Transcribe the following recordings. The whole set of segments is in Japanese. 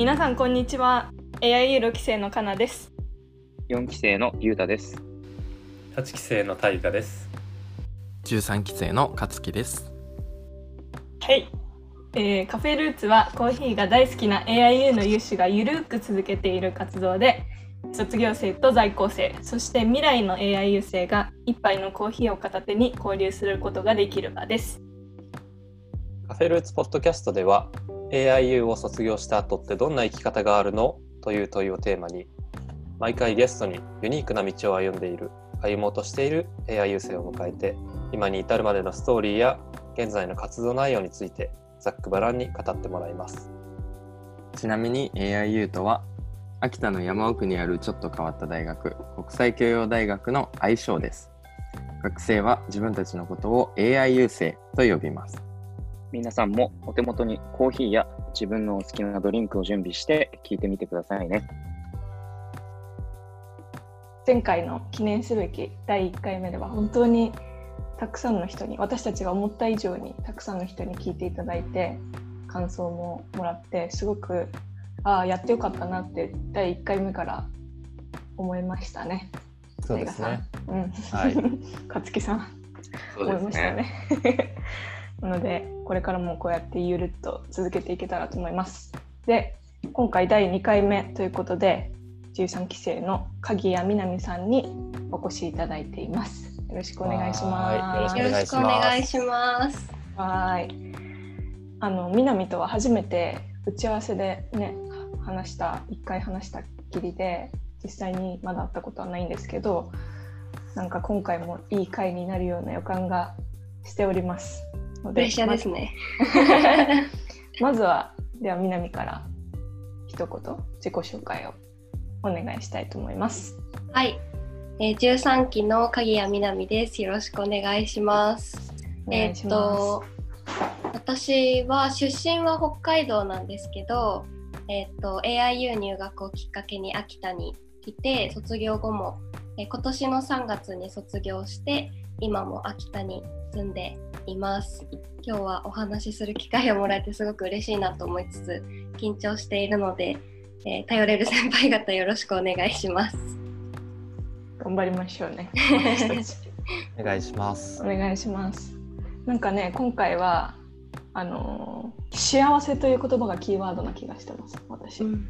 皆さんこんにちは AIU6 期生のかなです4期生のゆうたです。8期生の大河です。13期生の勝樹です。はい、えーカフェルーツはコーヒーが大好きな AIU の有志がゆるーく続けている活動で卒業生と在校生そして未来の AIU 生が一杯のコーヒーを片手に交流することができる場ですカフェルーツポッドキャストでは AIU を卒業した後ってどんな生き方があるの？という問いをテーマに毎回ゲストにユニークな道を歩んでいる歩もうとしている AIU 生を迎えて今に至るまでのストーリーや現在の活動内容についてざっくばらんに語ってもらいますちなみに AIU とは秋田の山奥にあるちょっと変わった大学国際教養大学の愛称です。学生は自分たちのことを AIU 生と呼びます。皆さんもお手元にコーヒーや自分のお好きなドリンクを準備して聞いてみてくださいね。前回の記念すべき第1回目では本当にたくさんの人に私たちが思った以上にたくさんの人に聞いていただいて感想ももらってすごくああやってよかったなって第1回目から思いましたね。そうですね。大河さん。はいうん。勝木さん思いましたね。なのでこれからもこうやってゆるっと続けていけたらと思います。で今回第2回目ということで13期生の鍵谷みなみさんにお越しいただいています。よろしくお願いします。はいよろしくお願いします。はい。あの南とは初めて打ち合わせでね話した一回話したっきりで実際にまだ会ったことはないんですけどなんか今回もいい回になるような予感がしておりますのプレッシャーですね。まず はでは南から一言自己紹介をお願いしたいと思いますはい、えー、13期の鍵谷みなみです。よろしくお願いします。えーっと私は出身は北海道なんですけど、えーっと AIU 入学をきっかけに秋田に来て卒業後も、えー今年の3月に卒業して今も秋田に住んでいます。今日はお話しする機会をもらえてすごく嬉しいなと思いつつ緊張しているので、えー頼れる先輩方よろしくお願いします。頑張りましょうね お願いしますお。願いします。なんかね、今回はあのー幸せという言葉がキーワードな気がしてます。私。うん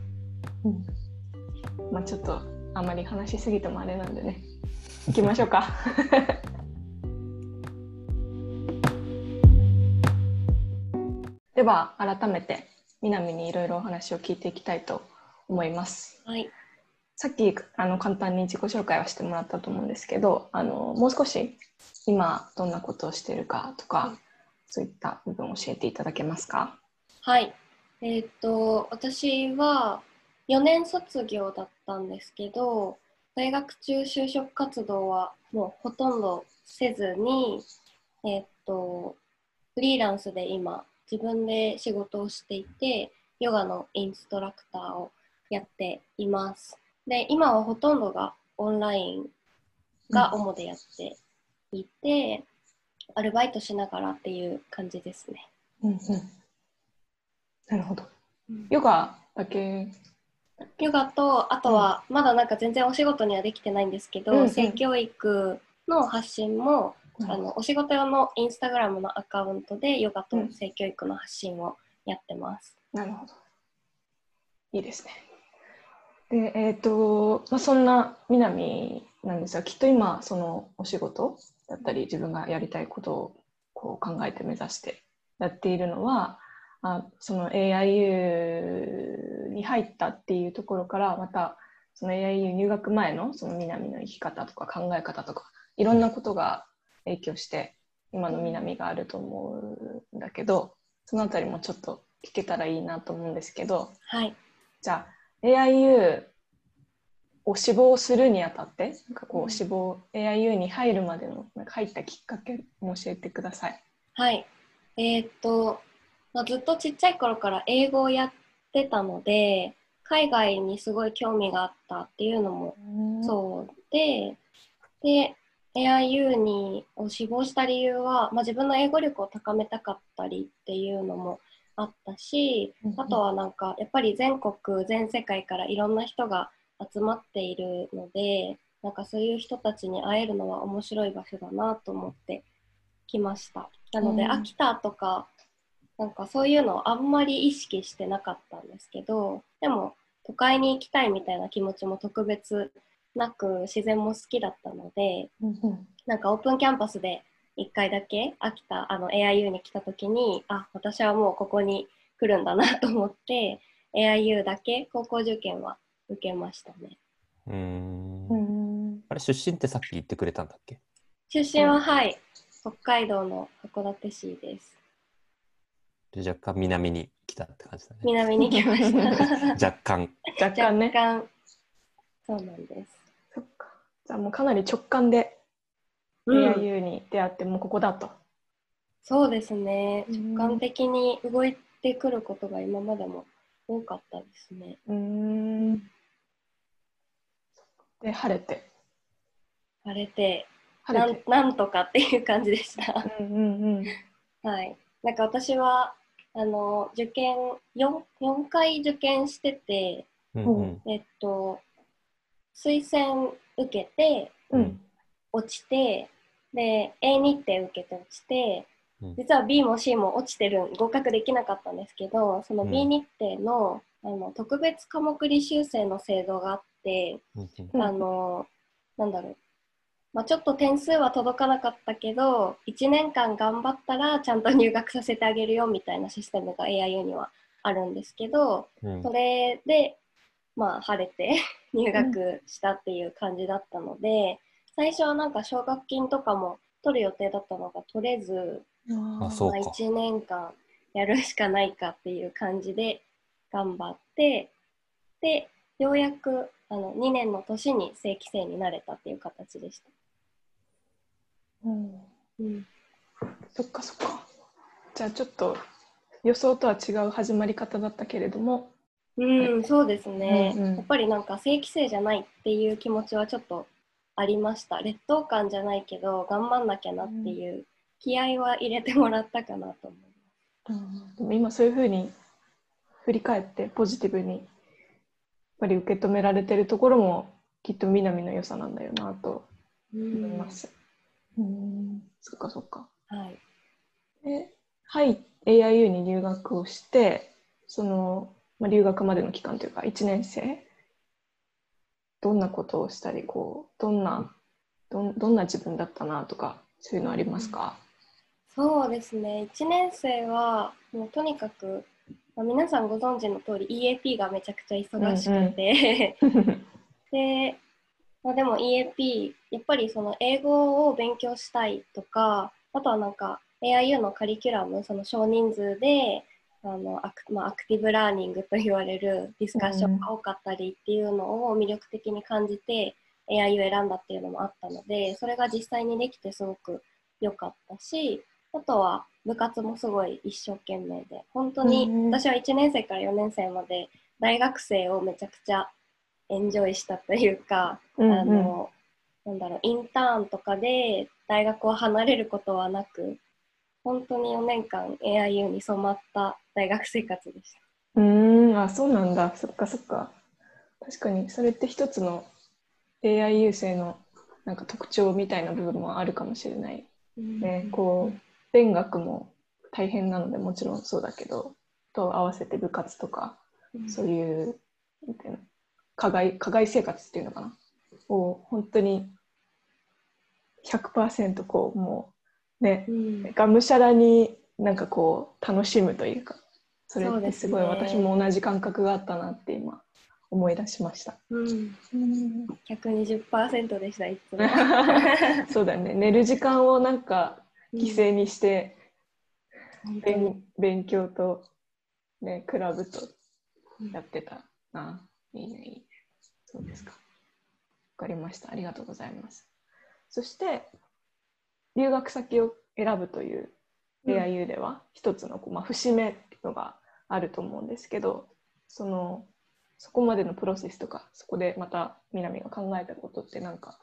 まあちょっとあまり話しすぎてもあれなんでね。行きましょうか。では改めて南にいろいろお話を聞いていきたいと思います。はい、さっきあの簡単に自己紹介はしてもらったと思うんですけどあのもう少し今どんなことをしているかとかそういった部分を教えていただけますか？はい。えーっと、私は4年卒業だったんですけど、大学中就職活動はもうほとんどせずに、えーっと、フリーランスで今自分で仕事をしていて、ヨガのインストラクターをやっています。で、今はほとんどがオンラインが主でやっていて、アルバイトしながらっていう感じですね。うんうん。なるほど。ヨガだけ？ヨガとあとはまだなんか全然お仕事にはできてないんですけど、うんうん。性教育の発信も、あのお仕事用のインスタグラムのアカウントでヨガと性教育の発信をやってます。なるほど。いいですね。でえっ、と、まあ、そんな南なんですがきっと今そのお仕事だったり自分がやりたいことをこう考えて目指してやっているのはあその AIU に入ったっていうところからまたその AIU 入学前のその南の生き方とか考え方とかいろんなことが影響して今の南があると思うんだけどそのあたりもちょっと聞けたらいいなと思うんですけどはい。じゃあ AIU を志望するにあたってなんかこうんう志望 AIU に入るまでのなんか入ったきっかけも教えてください。はい。えーっと、まあ、ずっとちっちゃい頃から英語をやってたので、海外にすごい興味があったっていうのもそうで、で、AIU にを志望した理由は、まあ、自分の英語力を高めたかったりっていうのもあったし、あとはなんかやっぱり全国全世界からいろんな人が集まっているのでなんかそういう人たちに会えるのは面白い場所だなと思ってきました。なので、うん。秋田とかなんかそういうのをあんまり意識してなかったんですけどでも都会に行きたいみたいな気持ちも特別なく自然も好きだったのでなんかオープンキャンパスで1回だけ秋田あの AIU に来た時にあ私はもうここに来るんだなと思って AIU だけ高校受験は受けましたね。うーん。うん。あれ出身ってさっき言ってくれたんだっけ？出身ははい北海道の函館市です。で若干南に来たって感じだね。南に来ました。若干。若干ね。若干。そうなんですそっか。じゃあもうかなり直感でうん AIU に出会ってもうここだと。そうですねうん直感的に動いてくることが今までも多かったですねうーん。で、晴れて。晴れてな晴れて。んなんとかっていう感じでしたうんうんうん。はいなんか私はあの受験 4, 4回受験しててうんうんえっと推薦受けてうん。落ちてで A 日程受けて落ちてうん。実は B も C も落ちてる合格できなかったんですけどそのうん。B 日程の,、あの特別科目履修生の制度があって、うんうん。あのなんだろう、まあ、ちょっと点数は届かなかったけど1年間頑張ったらちゃんと入学させてあげるよみたいなシステムが AIU にはあるんですけどうん。それで、まあ、晴れて入学したっていう感じだったので、最初はなんか奨学金とかも取る予定だったのが取れず、まあ、あそうか。1年間やるしかないかっていう感じで頑張ってでようやくあの2年の年に正規生になれたっていう形でした。うんうんそっかそっか。じゃあちょっと予想とは違う始まり方だったけれども、うん、そうですね、うんうん。やっぱりなんか正規生じゃないっていう気持ちはちょっとありました。劣等感じゃないけど頑張んなきゃなっていう気合は入れてもらったかなと思います。でも今そういうふうに振り返ってポジティブにやっぱり受け止められてるところもきっと南の良さなんだよなと思います。うん、そっかそっか。はい、で、はい、AIU に入学をして、その、まあ、留学までの期間というか、1年生、どんなことをしたり、こう、どんな、どんどんな自分だったなとか、そういうのありますか、そうですね。1年生はもうとにかく、まあ、皆さんご存知の通り EAP がめちゃくちゃ忙しくて、で、まあ、でも EAP やっぱりその英語を勉強したいとかあとはなんか AIU のカリキュラムその少人数であのアク,、まあ、アクティブラーニングと言われるディスカッションが多かったりっていうのを魅力的に感じて AIU 選んだっていうのもあったのでそれが実際にできてすごく良かったしあとは部活もすごい一生懸命で本当にうん私は1年生から4年生まで大学生をめちゃくちゃエンジョイしたというか、うん。あのなんだろうインターンとかで大学を離れることはなく本当に4年間 AIU に染まった大学生活でした。うーん、あ、そうなんだ。そっかそっか。確かに、それって一つの AIU 生のなんか特徴みたいな部分もあるかもしれない。ね、こう、勉学も大変なのでもちろんそうだけど、と合わせて部活とか、うんそういう、課外、課外生活っていうのかな。を本当に100%こう、もう、ね、うんがむしゃらになんかこう楽しむというかそれってすごい私も同じ感覚があったなって今思い出しました。うん、120%でしたいつも。そうだね寝る時間をなんか犠牲にして本当に勉勉強と、ね、クラブとやってたな。いいねいいね。そうですか。わかりました。ありがとうございます。そして留学先を選ぶといううん。AIU では一つのこう、まあ、節目っていうのがあると思うんですけどそのそこまでのプロセスとかそこでまた南が考えたことって何か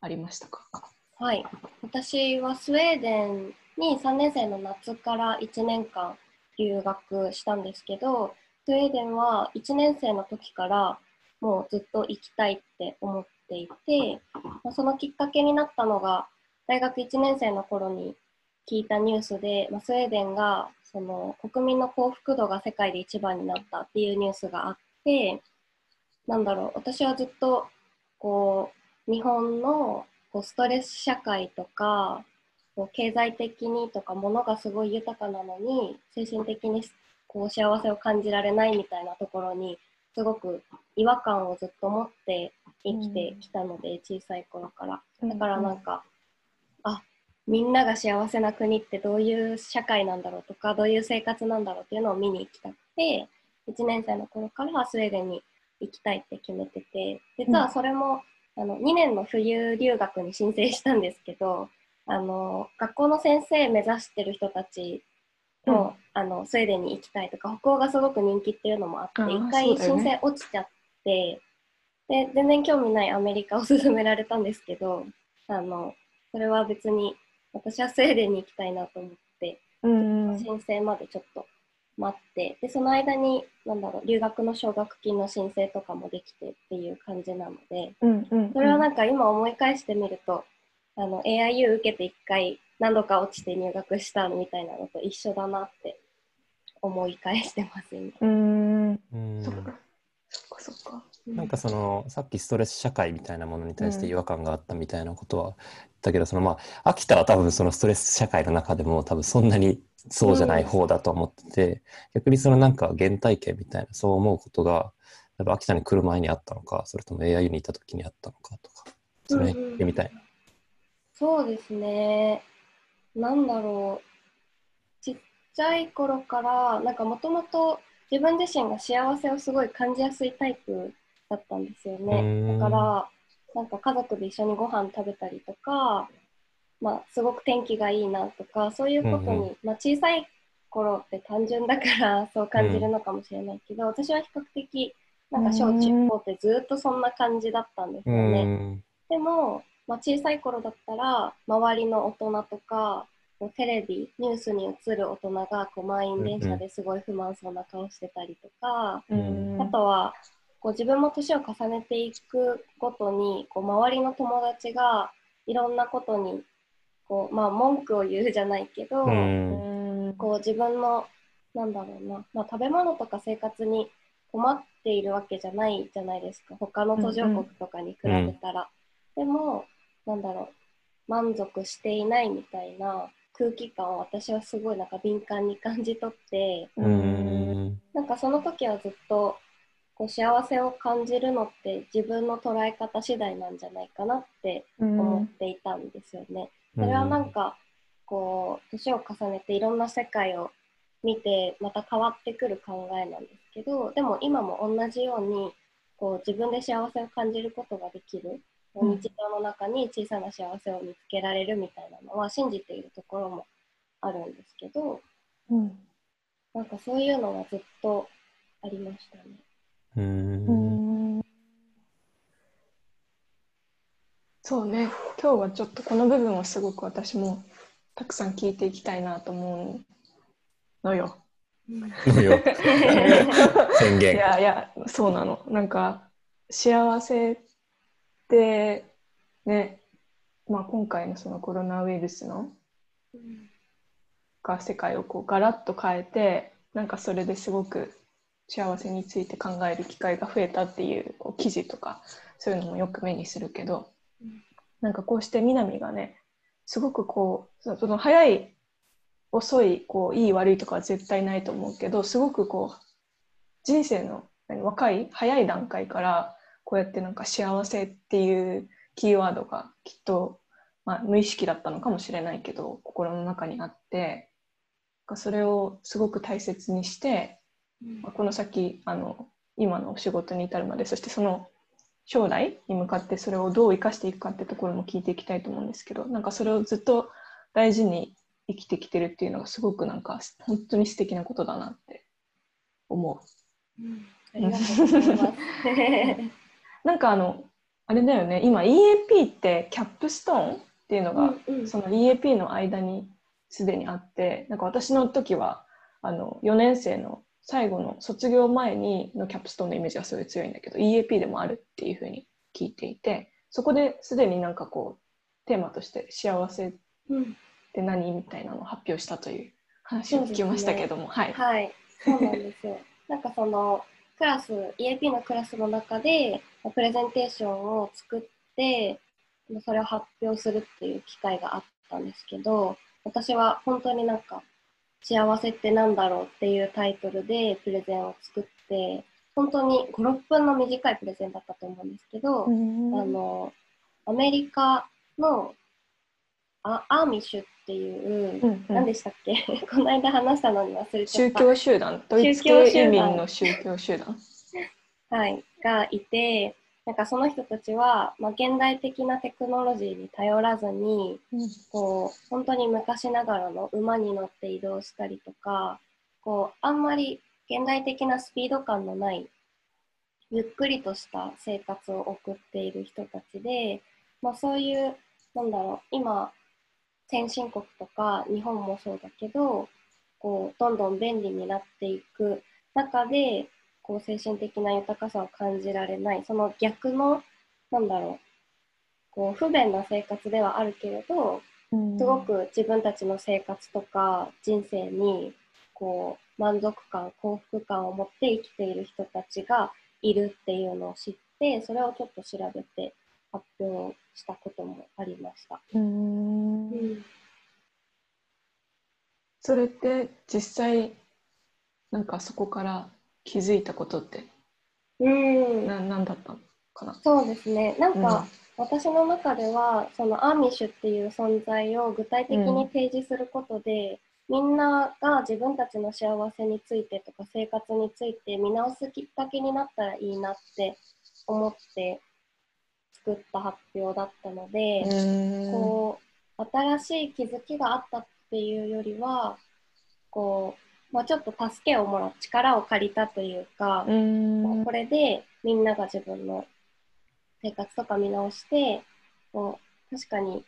ありましたか？はい、私はスウェーデンに3年生の夏から1年間留学したんですけどスウェーデンは1年生の時からもうずっと行きたいって思っていて、まあ、そのきっかけになったのが大学1年生の頃に聞いたニュースで、まあ、スウェーデンがその国民の幸福度が世界で一番になったっていうニュースがあってなんだろう私はずっとこう日本のこうストレス社会とかこう経済的にとか物がすごい豊かなのに精神的にこう幸せを感じられないみたいなところにすごく違和感をずっと持って生きてきたので、小さい頃から。だからなんか、あみんなが幸せな国ってどういう社会なんだろうとかどういう生活なんだろうっていうのを見に行きたくて1年生の頃からスウェーデンに行きたいって決めてて実はそれも、あの2年の冬留学に申請したんですけどあの学校の先生目指してる人たちの,、あのスウェーデンに行きたいとか北欧がすごく人気っていうのもあって一、回申請落ちちゃってで全然興味ないアメリカを勧められたんですけどあのそれは別に私はスウェーデンに行きたいなと思って、うん申請までちょっと待ってでその間になんだろう留学の奨学金の申請とかもできてっていう感じなのでうんうんそれはなんか今思い返してみるとあの AIU 受けて1回何度か落ちて入学したみたいなのと一緒だなって思い返してます今。うん。うん。そっか。そっかそっかなんかそのさっきストレス社会みたいなものに対して違和感があったみたいなことは言ったけど、そのまあ秋田は多分そのストレス社会の中でも多分そんなにそうじゃない方だと思ってて、逆にそのなんか原体験みたいなそう思うことが秋田に来る前にあったのかそれとも AIU にいた時にあったのかとかそれみたいな。そうですね。なんだろう。ちっちゃい頃から、なんかもともと自分自身が幸せをすごい感じやすいタイプだったんですよね。んだから、なんか家族で一緒にご飯食べたりとか、まあ、すごく天気がいいなとか、そういうことに、うんうまあ、小さい頃って単純だから そう感じるのかもしれないけど、私は比較的、なんか小中高ってずっとそんな感じだったんですうよね。ん。でも、まあ、小さい頃だったら周りの大人とかこうテレビニュースに映る大人がこう満員電車ですごい不満そうな顔してたりとか、うん。あとはこう自分も年を重ねていくごとにこう周りの友達がいろんなことにこう、まあ、文句を言うじゃないけど、こう自分のなんだろうな、まあ、食べ物とか生活に困っているわけじゃないじゃないですか。他の途上国とかに比べたら、でもなんだろう満足していないみたいな空気感を私はすごいなんか敏感に感じ取ってん。なんかその時はずっとこう幸せを感じるのって自分の捉え方次第なんじゃないかなって思っていたんですよね。それはなんかこう年を重ねていろんな世界を見てまた変わってくる考えなんですけどでも今も同じようにこう自分で幸せを感じることができる、うん日常の中に小さな幸せを見つけられるみたいなのは信じているところもあるんですけどうんなんかそういうのはずっとありましたね。ううん。んそうね。今日はちょっとこの部分をすごく私もたくさん聞いていきたいなと思うのよ。のよ。宣い言。やいやそうなの。なんか幸せってね、まあ、今回のそのコロナウイルスのが世界をこうガラッと変えてなんかそれですごく幸せについて考える機会が増えたっていうこう記事とかそういうのもよく目にするけど、うん。なんかこうして南がねすごくこうそその早い遅いこういい悪いとかは絶対ないと思うけどすごくこう人生の何若い早い段階からこうやってなんか幸せっていうキーワードがきっと、まあ、無意識だったのかもしれないけど心の中にあってそれをすごく大切にして、まあこの先あの今のお仕事に至るまでそしてその将来に向かってそれをどう生かしていくかってところも聞いていきたいと思うんですけどなんかそれをずっと大事に生きてきてるっていうのがすごくなんか本当に素敵なことだなって思う。うんありがとうございます。なんかあのあれだよね今 EAP って capstone っていうのが、うんうんその EAP の間にすでにあってなんか私の時はあの4年生の最後の卒業前にの capstone のイメージがすごい強いんだけど EAP でもあるっていうふうに聞いていてそこですでになんかこうテーマとして幸せっうんて何みたいなのを発表したという話を聞きましたけども、はい。はい、そうなんですよ。なんかそのクラス EAP のクラスの中でまあプレゼンテーションを作ってまあそれを発表するっていう機会があったんですけど私は本当になんか幸せってなんだろうっていうタイトルでプレゼンを作って本当に56分の短いプレゼンだったと思うんですけど、うん。あのアメリカのあアーミッシュっていう、うんうん。何でしたっけ？この間話したのに忘れちゃ宗教集団、ドイツ系移民の宗教集団。はい、がいてなんかその人たちは、まあ、現代的なテクノロジーに頼らずにこう本当に昔ながらの馬に乗って移動したりとかこうあんまり現代的なスピード感のないゆっくりとした生活を送っている人たちで、まあ、そういうなんだろう今先進国とか日本もそうだけどこうどんどん便利になっていく中でこう精神的な豊かさを感じられない。その逆のなんだろう。こう不便な生活ではあるけれどすごく自分たちの生活とか人生にこう満足感幸福感を持って生きている人たちがいるっていうのを知ってそれをちょっと調べて発表したこともありました。うん。うん。それって実際なんかそこから気づいたことってうん。な何だったのかな？そうですね。なんか、うん。私の中ではそのアーミッシュっていう存在を具体的に提示することで、みんなが自分たちの幸せについてとか生活について見直すきっかけになったらいいなって思って作った発表だったので、こう新しい気づきがあったっていうよりはこう、まあ、ちょっと助けをもらう力を借りたというか、うん。これでみんなが自分の生活とか見直してこう確かに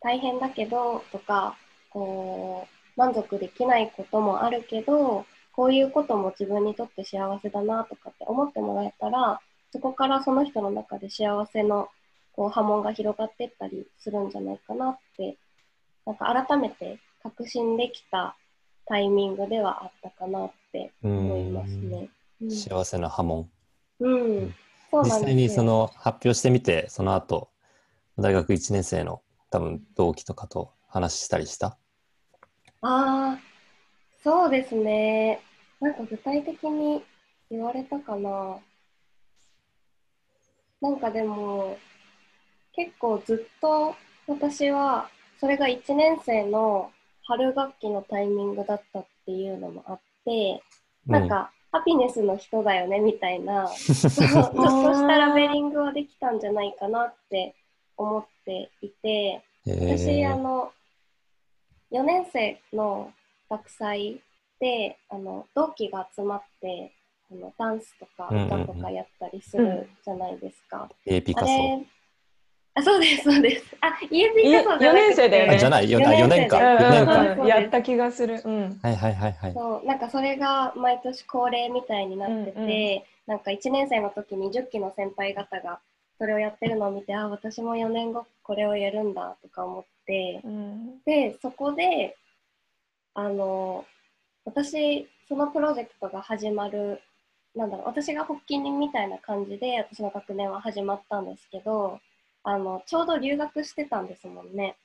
大変だけどとかこう満足できないこともあるけどこういうことも自分にとって幸せだなとかって思ってもらえたらそこからその人の中で幸せのこう波紋が広がっていったりするんじゃないかなってなんか改めて確信できたタイミングではあったかなって思いますね。うん幸せな波紋。うん、そう実なんです際にその発表してみて、その後、大学1年生の多分同期とかと話したりした？ああ、そうですね。なんか具体的に言われたかな。なんかでも、結構ずっと私は、それが1年生の春学期のタイミングだったっていうのもあって、なんか、ハピネスの人だよねみたいな、ちょっとしたラベリングはできたんじゃないかなって思っていて、私、ーあの、4年生の学祭で、あの、同期が集まって、あのダンスとかうんうんうん歌とかやったりするじゃないですか。A ピカソ。あれ、あ、そうです、そうです。あ、イエピいカソじゃなくて四年生だよねあじゃないよ四あ4年か。生で4年そうか。ですうんやった気がする。うん。はいはいはいはい。そうなんかそれが毎年恒例みたいになってて、うんうんなんか1年生の時に10期の先輩方がそれをやってるのを見てあ私も4年後これをやるんだとか思ってうんでそこであの私そのプロジェクトが始まるなんだろう私が発起人みたいな感じで私の学年は始まったんですけどあのちょうど留学してたんですもんね。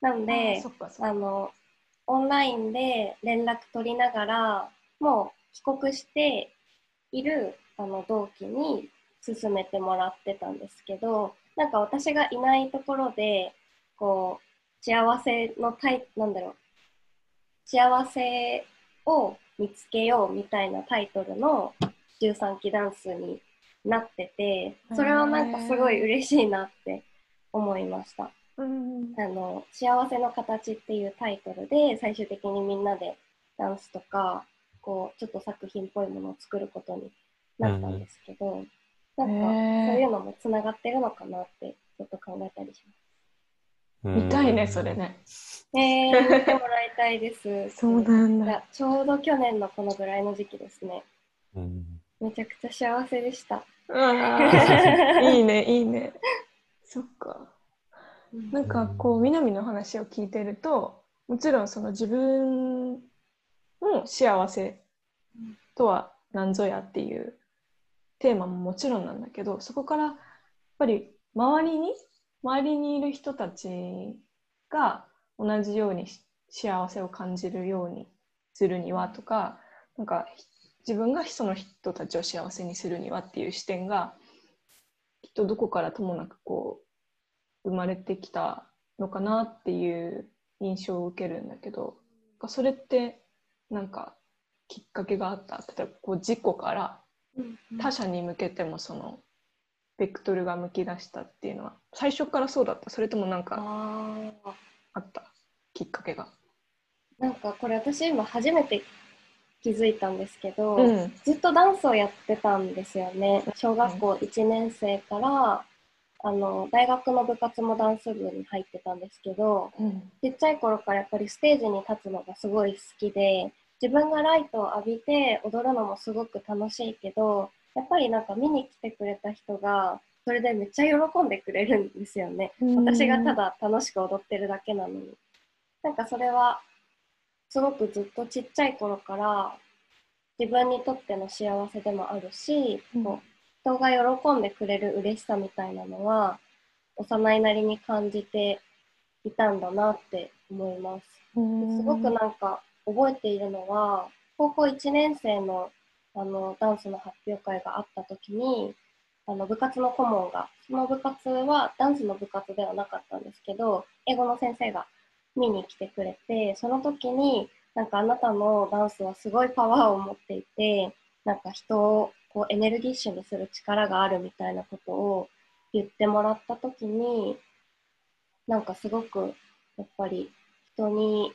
なんであのオンラインで連絡取りながらもう帰国しているあの同期に進めてもらってたんですけどなんか私がいないところでこう幸せのタイなんだろう幸せを見つけようみたいなタイトルの13期ダンスになっててそれはなんかすごい嬉しいなって思いました。うんあの「幸せの形」っていうタイトルで最終的にみんなでダンスとかこうちょっと作品っぽいものを作ることになったんですけど、なんかへーそういうのもつながってるのかなってちょっと考えたりし見たいね、それね。えー、見てもらいたいです。そうなんだ。ちょうど去年のこのぐらいの時期ですね。うんめちゃくちゃ幸せでした。いいね、いいね。そっか。なんかこう南の話を聞いてるともちろんその自分の幸せとは何ぞやっていうテーマももちろんなんだけどそこからやっぱり周りに周りにいる人たちが同じようにし幸せを感じるようにするにはとかなんかひ自分がその人たちを幸せにするにはっていう視点がきっとどこからともなくこう生まれてきたのかなっていう印象を受けるんだけどそれってなんかきっかけがあった？例えばこう自己から他者に向けてもそのベクトルが向き出したっていうのは最初からそうだった？それともなんか。あった？きっかけが。なんかこれ私今初めて気づいたんですけど、うんずっとダンスをやってたんですよね。小学校1年生から、あの大学の部活もダンス部に入ってたんですけど、うんちっちゃい頃からやっぱりステージに立つのがすごい好きで、自分がライトを浴びて踊るのもすごく楽しいけど、やっぱりなんか見に来てくれた人が、それでめっちゃ喜んでくれるんですよね。私がただ楽しく踊ってるだけなのに。なんかそれはすごくずっとちっちゃい頃から自分にとっての幸せでもあるし、うんこう人が喜んでくれる嬉しさみたいなのは幼いなりに感じていたんだなって思います。すごくなんか覚えているのは高校1年生のあのダンスの発表会があった時にあの部活の顧問がその部活はダンスの部活ではなかったんですけど英語の先生が見に来てくれてその時になんかあなたのダンスはすごいパワーを持っていてなんか人をこうエネルギッシュにする力があるみたいなことを言ってもらった時になんかすごくやっぱり人に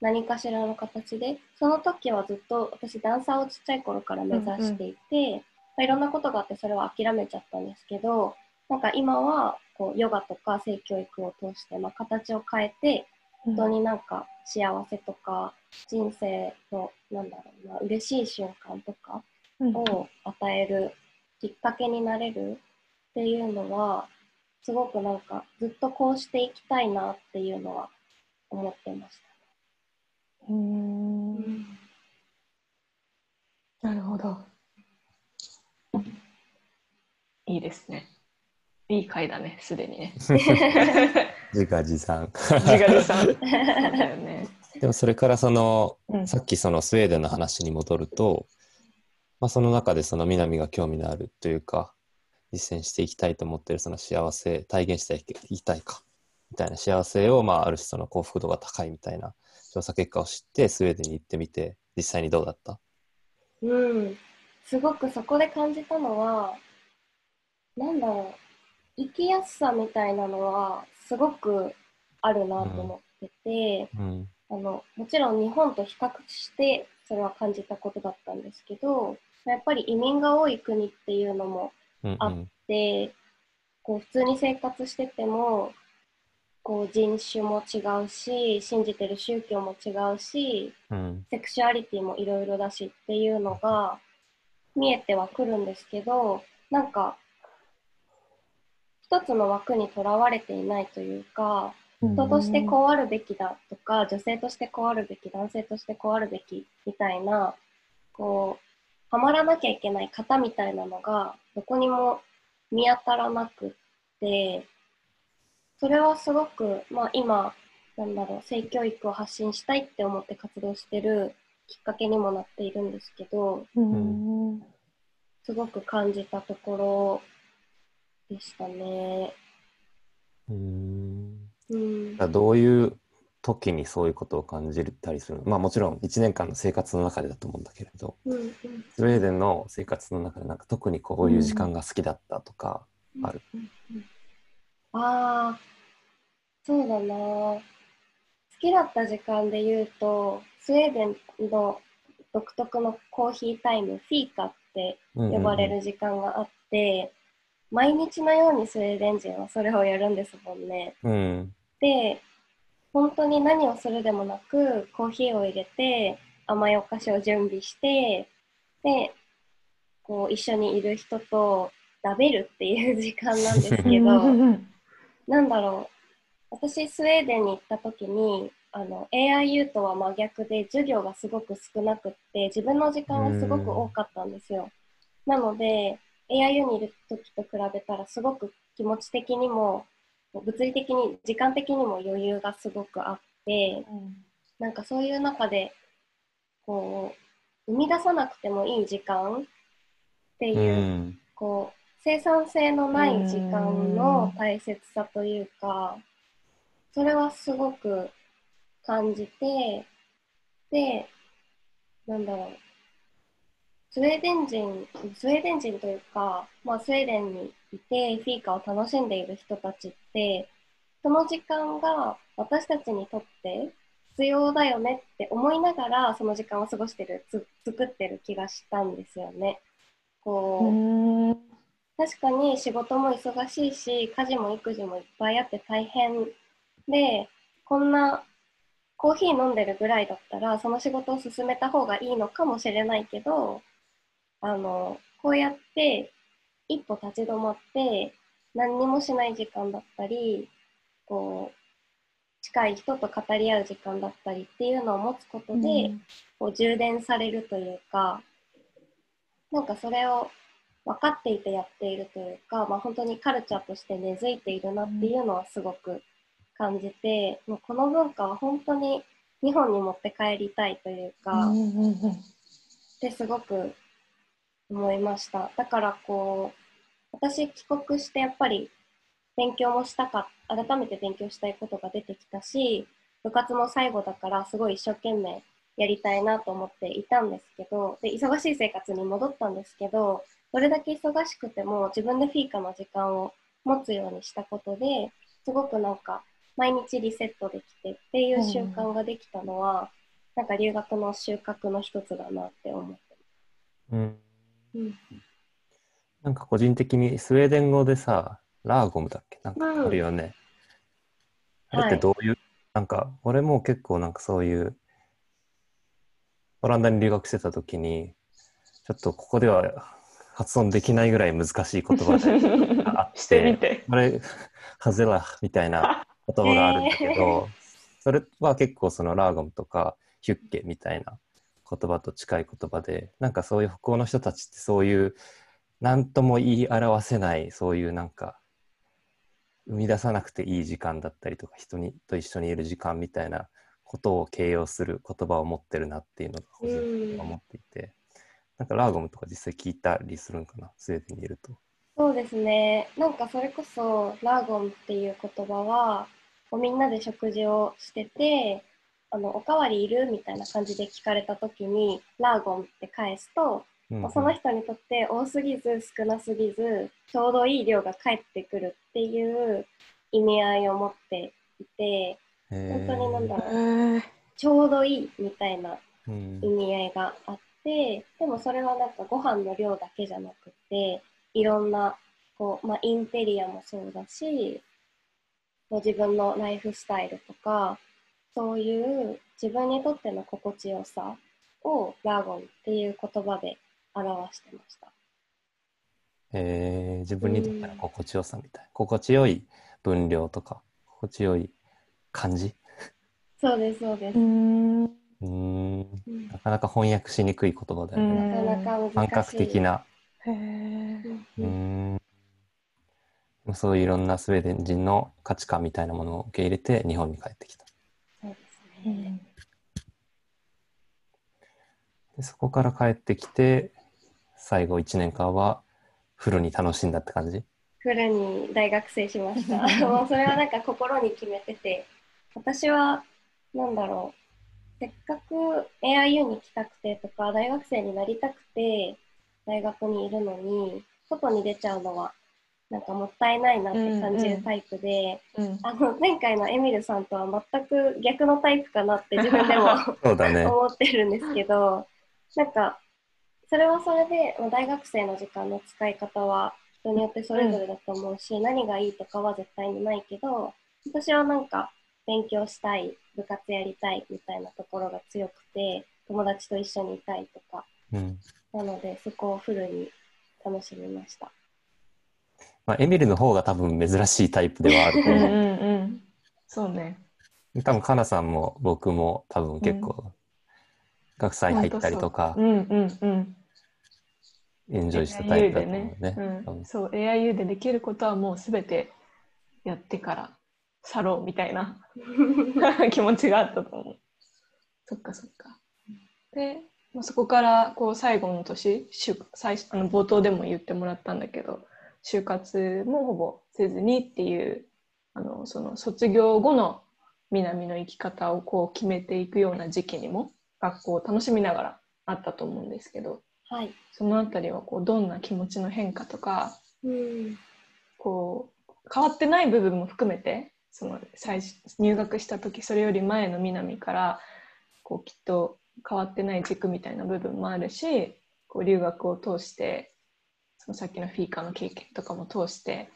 何かしらの形でその時はずっと私ダンサーをちっちゃい頃から目指していて、まあいろんなことがあってそれは諦めちゃったんですけどなんか今はこうヨガとか性教育を通して、まあ、形を変えて人になんか幸せとか人生のなんだろうな嬉しい瞬間とかうんを与えるきっかけになれるっていうのはすごくなんかずっとこうしていきたいなっていうのは思ってました。うんなるほど。いいですね。いい回だね、すでにね。自画自賛。自画自賛。そうだよね。でもそれからその、うんさっきそのスウェーデンの話に戻ると、まあ、その中でその南が興味のあるというか実践していきたいと思ってるその幸せ体現していきたいかみたいな幸せを、まあ、ある種その幸福度が高いみたいな調査結果を知ってスウェーデンに行ってみて実際にどうだった？うん、すごくそこで感じたのは、なんだろう、生きやすさみたいなのはすごくあるなと思ってて、うん。あのもちろん日本と比較してそれは感じたことだったんですけど、やっぱり移民が多い国っていうのもあうんうん。でこう普通に生活しててもこう人種も違うし信じてる宗教も違うしうん。セクシュアリティもいろいろだしっていうのが見えてはくるんですけどなんか一つの枠にとらわれていないというか人としてこうあるべきだとか女性としてこうあるべき男性としてこうあるべきみたいなこうはまらなきゃいけない型みたいなのがどこにも見当たらなくってそれはすごく、まあ、今なんだろう性教育を発信したいって思って活動してるきっかけにもなっているんですけどうん。すごく感じたところでしたね。うん。うん。どういう時にそういうことを感じたりするの？まあもちろん1年間の生活の中でだと思うんだけれど。うんうん。スウェーデンの生活の中でなんか特にこういう時間が好きだったとか、あるうんうん。ああ、そうだな。好きだった時間で言うと、スウェーデンの独特のコーヒータイム、フィーカって呼ばれる時間があって、毎日のようにスウェーデン人はそれをやるんですもんね。うんで、本当に何をするでもなくコーヒーを入れて甘いお菓子を準備してでこう一緒にいる人と食べるっていう時間なんですけど なんだろう私スウェーデンに行った時にあの AIU とは真逆で授業がすごく少なくって自分の時間がすごく多かったんですよ。なので AIU にいる時と比べたらすごく気持ち的にも物理的に時間的にも余裕がすごくあってなんかそういう中でこう生み出さなくてもいい時間っていう、うん。こう生産性のない時間の大切さというかそれはすごく感じてでなんだろうスウェーデン人スウェーデン人というか、まあ、スウェーデンにいてフィーカを楽しんでいる人たちってその時間が私たちにとって必要だよねって思いながらその時間を過ごしてるつ作ってる気がしたんですよね。こう、うん確かに仕事も忙しいし家事も育児もいっぱいあって大変でこんなコーヒー飲んでるぐらいだったらその仕事を進めた方がいいのかもしれないけどあのこうやって一歩立ち止まって何にもしない時間だったりこう近い人と語り合う時間だったりっていうのを持つことで、こう充電されるというかなんかそれを分かっていてやっているというか、まあ、本当にカルチャーとして根付いているなっていうのはすごく感じて、もうこの文化は本当に日本に持って帰りたいというか、ってすごく思いました。だからこう私帰国してやっぱり勉強もしたか改めて勉強したいことが出てきたし部活も最後だからすごい一生懸命やりたいなと思っていたんですけどで忙しい生活に戻ったんですけどどれだけ忙しくても自分でフィーカの時間を持つようにしたことですごくなんか毎日リセットできてっていう習慣ができたのは、なんか留学の収穫の一つだなって思ってうんうん。なんか個人的にスウェーデン語でさ、ラーゴムだっけ？なんかあるよね。あれってどういう、なんか俺も結構なんかそういう、オランダに留学してた時に、ちょっとここでは発音できないぐらい難しい言葉が あっしてみて、て。これ、ハゼラみたいな言葉があるんだけど、それは結構そのラーゴムとかヒュッケみたいな言葉と近い言葉で、なんかそういう北欧の人たちってそういう、何とも言い表せない、そういうなんか、生み出さなくていい時間だったりとか、人にと一緒にいる時間みたいなことを形容する言葉を持ってるなっていうのが個人的には思っていて、なんかラーゴムとか実際聞いたりするんかな、スウェーデンにいると。そうですね。なんかそれこそラーゴンっていう言葉は、こうみんなで食事をしてて、あのおかわりいるみたいな感じで聞かれた時に、ラーゴンって返すと、うんうん。その人にとって多すぎず少なすぎず、ちょうどいい量が返ってくるっていう意味合いを持っていて、本当になんだろう、ー。ちょうどいいみたいなうん。意味合いがあってでもそれはなんかご飯の量だけじゃなくていろんなこう、まあ、インテリアもそうだし自分のライフスタイルとかそういう自分にとっての心地よさをラーゴンっていう言葉で表してました。えー自分にとっての心地よさみたい。な、心地よい分量とか心地よい感じ？そうですそうです。う。ん。なかなか翻訳しにくい言葉だよね、なかなか。感覚的な。へえ。うん。そういういろんなスウェーデン人の価値観みたいなものを受け入れて日本に帰ってきた。そうでそこから帰ってきて最後1年間はフルに楽しんだって感じ？フルに大学生しました。もうそれはなんか心に決めてて、私は、なんだろう、せっかく AIU に来たくてとか、大学生になりたくて大学にいるのに、外に出ちゃうのは、なんかもったいないなって感じるタイプで、うん。あの前回のエミルさんとは全く逆のタイプかなって 自分でも そうだね思ってるんですけど、なんか、それはそれで、まあ大学生の時間の使い方は人によってそれぞれだと思うし、何がいいとかは絶対にないけど、私はなんか、勉強したい部活やりたいみたいなところが強くて友達と一緒にいたいとかうんなのでそこをフルに楽しみました。まあ、エミルの方が多分珍しいタイプではあるとうんう思んうん。そうね。う。多分、かなさんも僕も多分結構、学祭入ったりとかう、んうんうん。エンジョイしたタイプだと思うね。う、うんんそう AIU でできることはもうすべてやってから去ろうみたいな 気持ちがあったと思う。そっかそっか。で、まあ、そこからこう最後の年就最初あの冒頭でも言ってもらったんだけど就活もほぼせずにっていうあのその卒業後の南の生き方をこう決めていくような時期にも学校を楽しみながらあったと思うんですけどはい、そのあたりはこうどんな気持ちの変化とかうん。こう変わってない部分も含めてその最初入学した時それより前の南からこうきっと変わってない軸みたいな部分もあるしこう留学を通してそのさっきのフィーカの経験とかも通して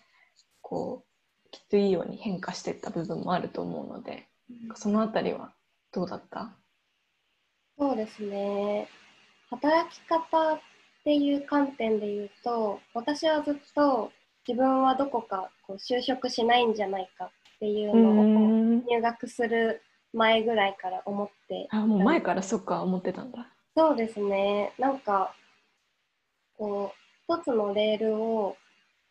こうきっといいように変化していった部分もあると思うのでそのあたりはどうだった？そうですね。働き方っていう観点で言うと私はずっと自分はどこかこう就職しないんじゃないかっていううのを入学する前ぐらいから思ってあもう前からそっか思ってたんだ。そうですね。なんかこう一つのレールを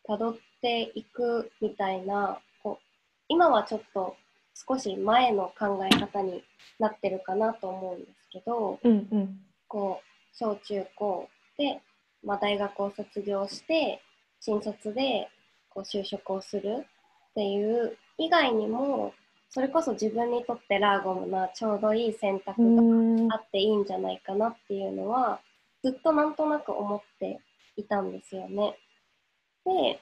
たどっていくみたいなこう今はちょっと少し前の考え方になってるかなと思うんですけどうんうん。こう小中高で、まあ、大学を卒業して新卒でこう就職をするっていう以外にもそれこそ自分にとってラーゴムなちょうどいい選択うがあっていいんじゃないかなっていうのはずっとなんとなく思っていたんですよね。で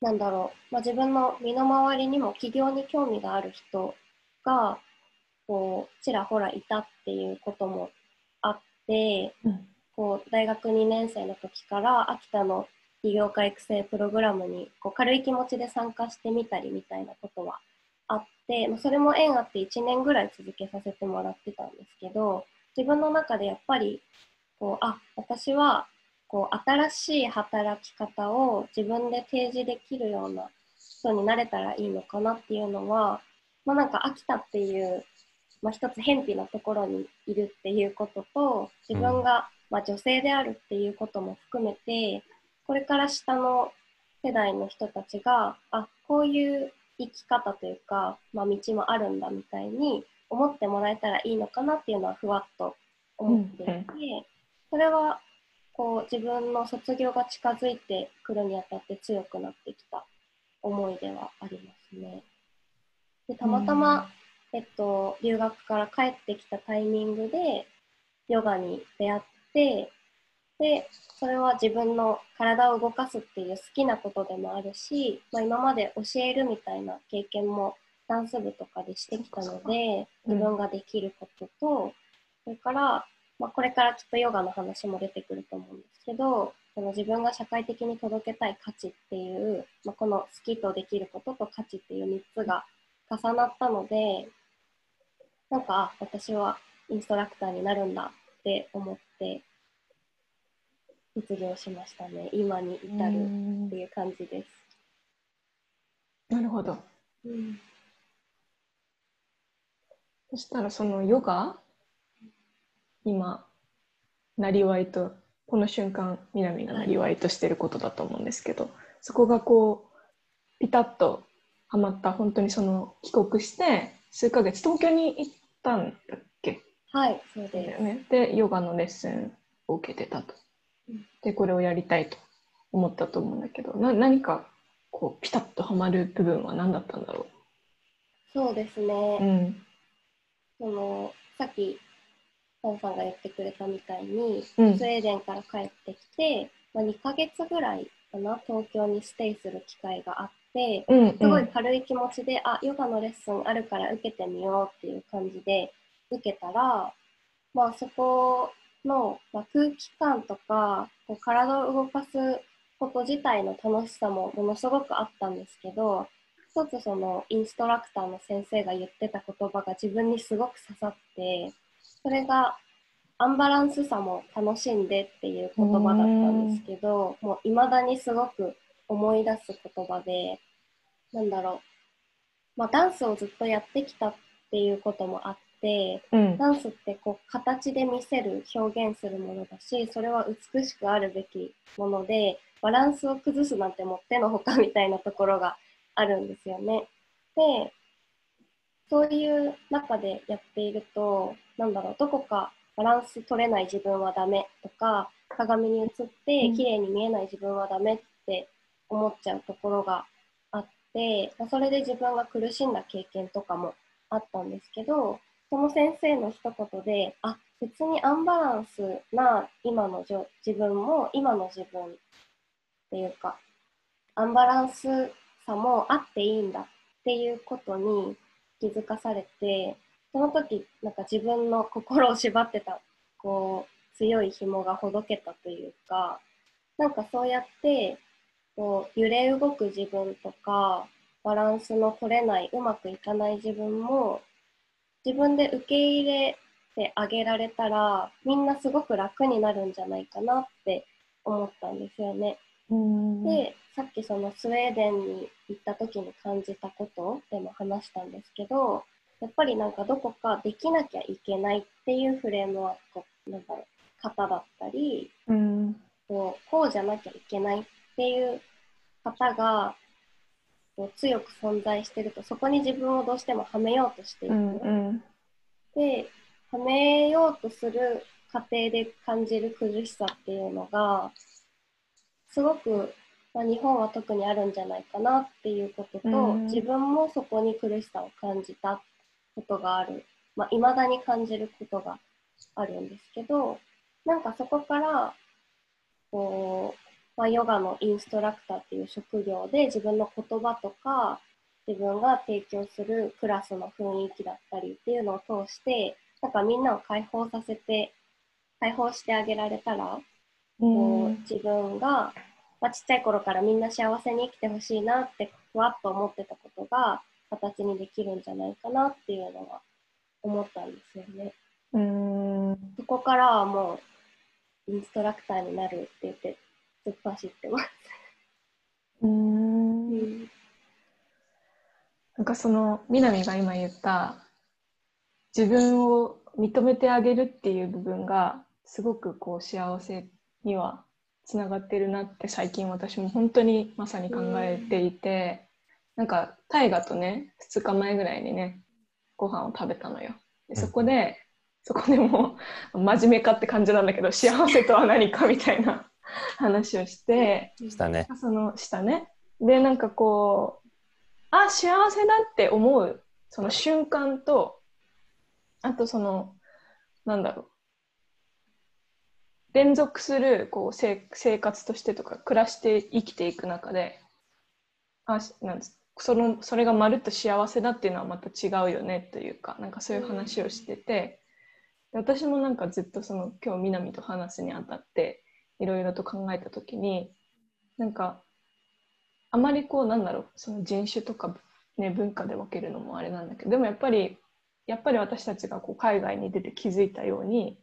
なんだろう、まあ、自分の身の回りにも起業に興味がある人がこうちらほらいたっていうこともあってうんこう大学2年生の時から秋田の起業家育成プログラムにこう軽い気持ちで参加してみたりみたいなことはあって、まあそれも縁あって1年ぐらい続けさせてもらってたんですけど自分の中でやっぱりこうあ私はこう新しい働き方を自分で提示できるような人になれたらいいのかなっていうのは、まあ、なんか秋田っていう、まあ、一つ偏僻なところにいるっていうことと自分が、まあ、女性であるっていうことも含めてこれから下の世代の人たちがあこういう生き方というか、まあ、道もあるんだみたいに思ってもらえたらいいのかなっていうのはふわっと思っていて、それはこう自分の卒業が近づいてくるにあたって強くなってきた思いではありますね。でたまたま、えっと、留学から帰ってきたタイミングでヨガに出会ってでそれは自分の体を動かすっていう好きなことでもあるし、まあ、今まで教えるみたいな経験もダンス部とかでしてきたのでうん。自分ができることと、それから、まあ、これからきっとヨガの話も出てくると思うんですけどその自分が社会的に届けたい価値っていう、まあ、この好きとできることと価値っていう3つが重なったのでなんかあ私はインストラクターになるんだって思って卒業しましたね今に至るっていう感じです。なるほど。うんそしたらそのヨガ今なりわいとこの瞬間南がなりわいとしてることだと思うんですけどそこがこうピタッとはまった本当にその帰国して数ヶ月東京に行ったんだっけ？はい、そうだです。よね。でヨガのレッスンを受けてたと。うん。でこれをやりたいと思ったと思うんだけどな何かこうピタッとはまる部分は何だったんだろそうですう、うね。ん。そのさっきサンさんが言ってくれたみたいに、うん。スウェーデンから帰ってきて、まあ、2ヶ月ぐらいかな、東京にステイする機会があって、うん。すごい軽い気持ちで、あ、ヨガのレッスンあるから受けてみようっていう感じで受けたら、まあそこの、まあ、空気感とか、こう体を動かすこと自体の楽しさもものすごくあったんですけど、一つそのインストラクターの先生が言ってた言葉が自分にすごく刺さってそれがアンバランスさも楽しんでっていう言葉だったんですけどもういまだにすごく思い出す言葉でなんだろう、まあ、ダンスをずっとやってきたっていうこともあってうん。ダンスってこう形で見せる表現するものだしそれは美しくあるべきものでバランスを崩すなんてもってのほかみたいなところがあるんですよね。でそういう中でやっているとなんだろうどこかバランス取れない自分はダメとか鏡に映ってうん。綺麗に見えない自分はダメって思っちゃうところがあってまあそれで自分が苦しんだ経験とかもあったんですけどその先生の一言であ別にアンバランスな今のじょ自分も今の自分っていうかアンバランスさもあっていいんだっていうことに気づかされてその時なんか自分の心を縛ってたこう強い紐がほどけたというかなんかそうやってこう揺れ動く自分とかバランスの取れないうまくいかない自分も自分で受け入れてあげられたらみんなすごく楽になるんじゃないかなって思ったんですよね。うん。でさっきそのスウェーデンに行った時に感じたことでも話したんですけどやっぱりなんかどこかできなきゃいけないっていうフレームワークなんだろう方だったりうん。こうこうじゃなきゃいけないっていう方がこう強く存在してるとそこに自分をどうしてもはめようとしていく。うんうん。ではめようとする過程で感じる苦しさっていうのがすごく、まあ、日本は特にあるんじゃないかなっていうことと、うん。自分もそこに苦しさを感じたことがあるまあ、未だに感じることがあるんですけどなんかそこからこう、まあ、ヨガのインストラクターっていう職業で自分の言葉とか自分が提供するクラスの雰囲気だったりっていうのを通してなんかみんなを解放させて解放してあげられたら、こう自分が、まあ、ちっちゃい頃からみんな幸せに生きてほしいなってふわっと思ってたことが形にできるんじゃないかなっていうのが思ったんですよね。うんそこからはもうインストラクターになるって言って突っ走ってます。うんうんなんかその南が今言った自分を認めてあげるっていう部分がすごくこう幸せにはつながってるなって最近私も本当にまさに考えていて、なんか大河とね2日前ぐらいにねご飯を食べたのよ。でそこで、そこでも真面目かって感じなんだけど幸せとは何かみたいな 話をして。したね。その下ね。で、なんかこう、あ、幸せだって思う、その瞬間と、あとその、なんだろう。連続するこう生活としてとか暮らして生きていく中であなんですそのそれがまるっと幸せだっていうのはまた違うよねというかなんかそういう話をしてて、私もなんかずっとその今日南と話すにあたっていろいろと考えた時になんかあまりこうなんだろうその人種とか、ね、文化で分けるのもあれなんだけどでもやっぱりやっぱり私たちがこう海外に出て気づいたように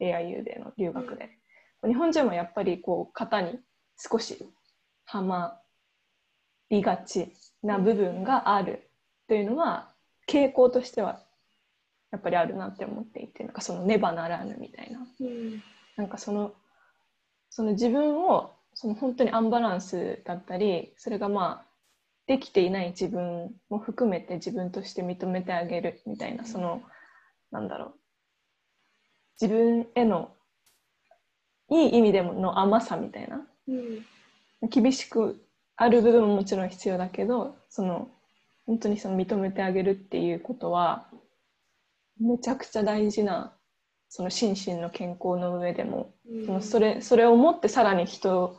AIU での留学で、日本人もやっぱりこう型に少しはまりがちな部分があるというのは傾向としてはやっぱりあるなって思っていてなんかそのねばならぬみたいな。うん。なんかそのその自分をその本当にアンバランスだったりそれがまあできていない自分も含めて自分として認めてあげるみたいなそのなんだろう自分へのいい意味でもの甘さみたいな。うん。厳しくある部分ももちろん必要だけどその本当にその認めてあげるっていうことはめちゃくちゃ大事なその心身の健康の上でもうん。そのそれそれをもってさらに人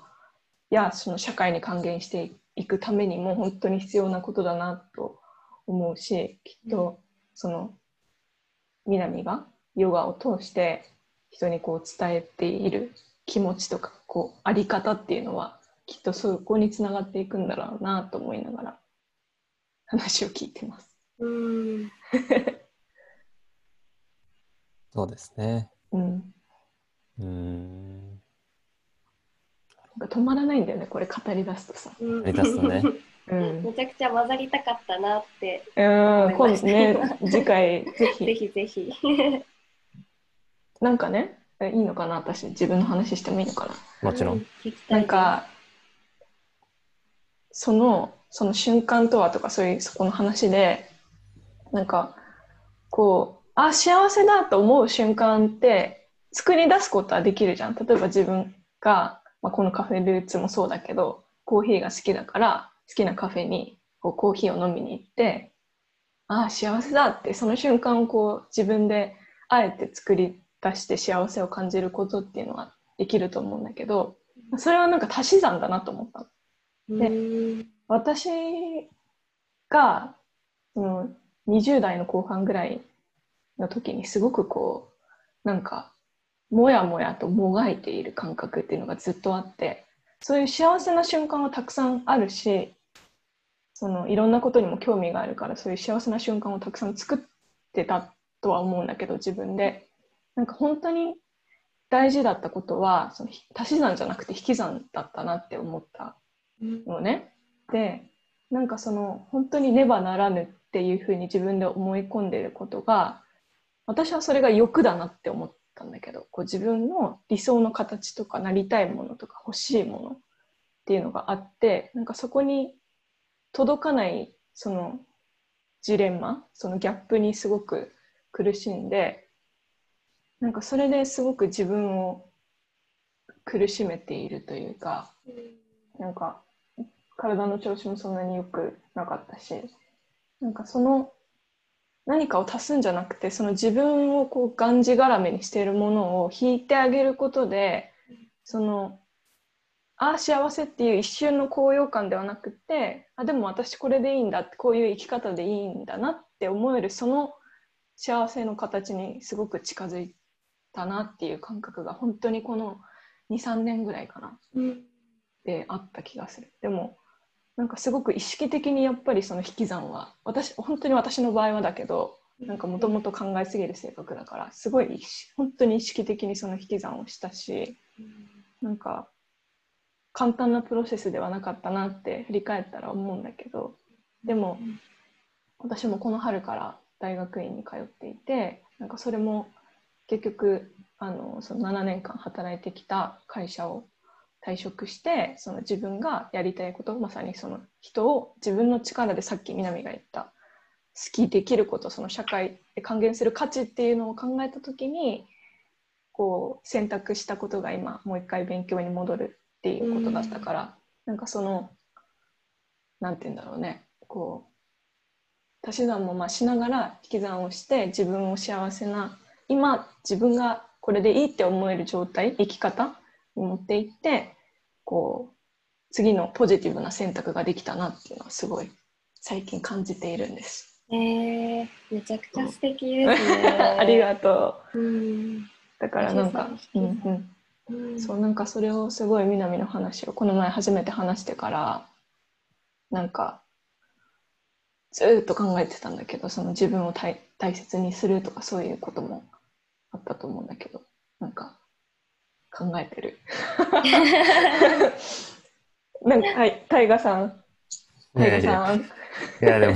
やその社会に還元していくためにも本当に必要なことだなと思うしきっとその南がヨガを通して人にこう伝えている気持ちとかこうあり方っていうのはきっとそこにつながっていくんだろうなと思いながら話を聞いてます。うん。そうですね。うん、うーん。なんか止まらないんだよねこれ語り出すとさ。うんやり出すとね。うん、めちゃくちゃ混ざりたかったなって、うん、今度ね次回ぜ ぜひひぜひ。なんかねえいいのかな私自分の話してもいいのかな。もちろん。なんかそのその瞬間とはとかそういうそこの話でなんかこうあ幸せだと思う瞬間って作り出すことはできるじゃん例えば自分が、まあ、このカフェルーツもそうだけどコーヒーが好きだから好きなカフェにこうコーヒーを飲みに行ってあ幸せだってその瞬間をこう自分であえて作り出して幸せを感じることっていうのはできると思うんだけどそれはなんか足し算だなと思ったの。でうん。私がその20代の後半ぐらいの時にすごくこうなんかもやもやともがいている感覚っていうのがずっとあってそういう幸せな瞬間はたくさんあるしそのいろんなことにも興味があるからそういう幸せな瞬間をたくさん作ってたとは思うんだけど自分でなんか本当に大事だったことはその足し算じゃなくて引き算だったなって思ったのね。でなんかその本当にねばならぬっていうふうに自分で思い込んでることが私はそれが欲だなって思ったんだけどこう自分の理想の形とかなりたいものとか欲しいものっていうのがあってなんかそこに届かないそのジレンマそのギャップにすごく苦しんでなんかそれですごく自分を苦しめているというかなんか体の調子もそんなに良くなかったしなんかその何かを足すんじゃなくてその自分をこうがんじがらめにしているものを引いてあげることでそのああ幸せっていう一瞬の高揚感ではなくてあでも私これでいいんだってこういう生き方でいいんだなって思えるその幸せの形にすごく近づいたなっていう感覚が本当にこの23年ぐらいかなうんであった気がする。でもなんかすごく意識的にやっぱりその引き算は私本当に私の場合はだけどなんかもともと考えすぎる性格だからすごい本当に意識的にその引き算をしたしなんか簡単なプロセスではなかったなって振り返ったら思うんだけどでも私もこの春から大学院に通っていてなんかそれも結局あのその7年間働いてきた会社を退職してその自分がやりたいことまさにその人を自分の力でさっき南が言った好きできることその社会で還元する価値っていうのを考えた時にこう選択したことが今もう一回勉強に戻るっていうことだったから、なんかそのなんて言うんだろうねこう足し算もまあしながら引き算をして自分を幸せな今自分がこれでいいって思える状態生き方に持っていってこう次のポジティブな選択ができたなっていうのはすごい最近感じているんです。えー、めちゃくちゃ素敵ですね。ありがとう。う。だからなんか、うんうん、うんそうなんかそれをすごい南の話をこの前初めて話してからなんかずーっと考えてたんだけどその自分を大大切にするとかそういうこともあったと思うんだけどなんか考えてる。なんかはい大河さん大河さんいや、でも、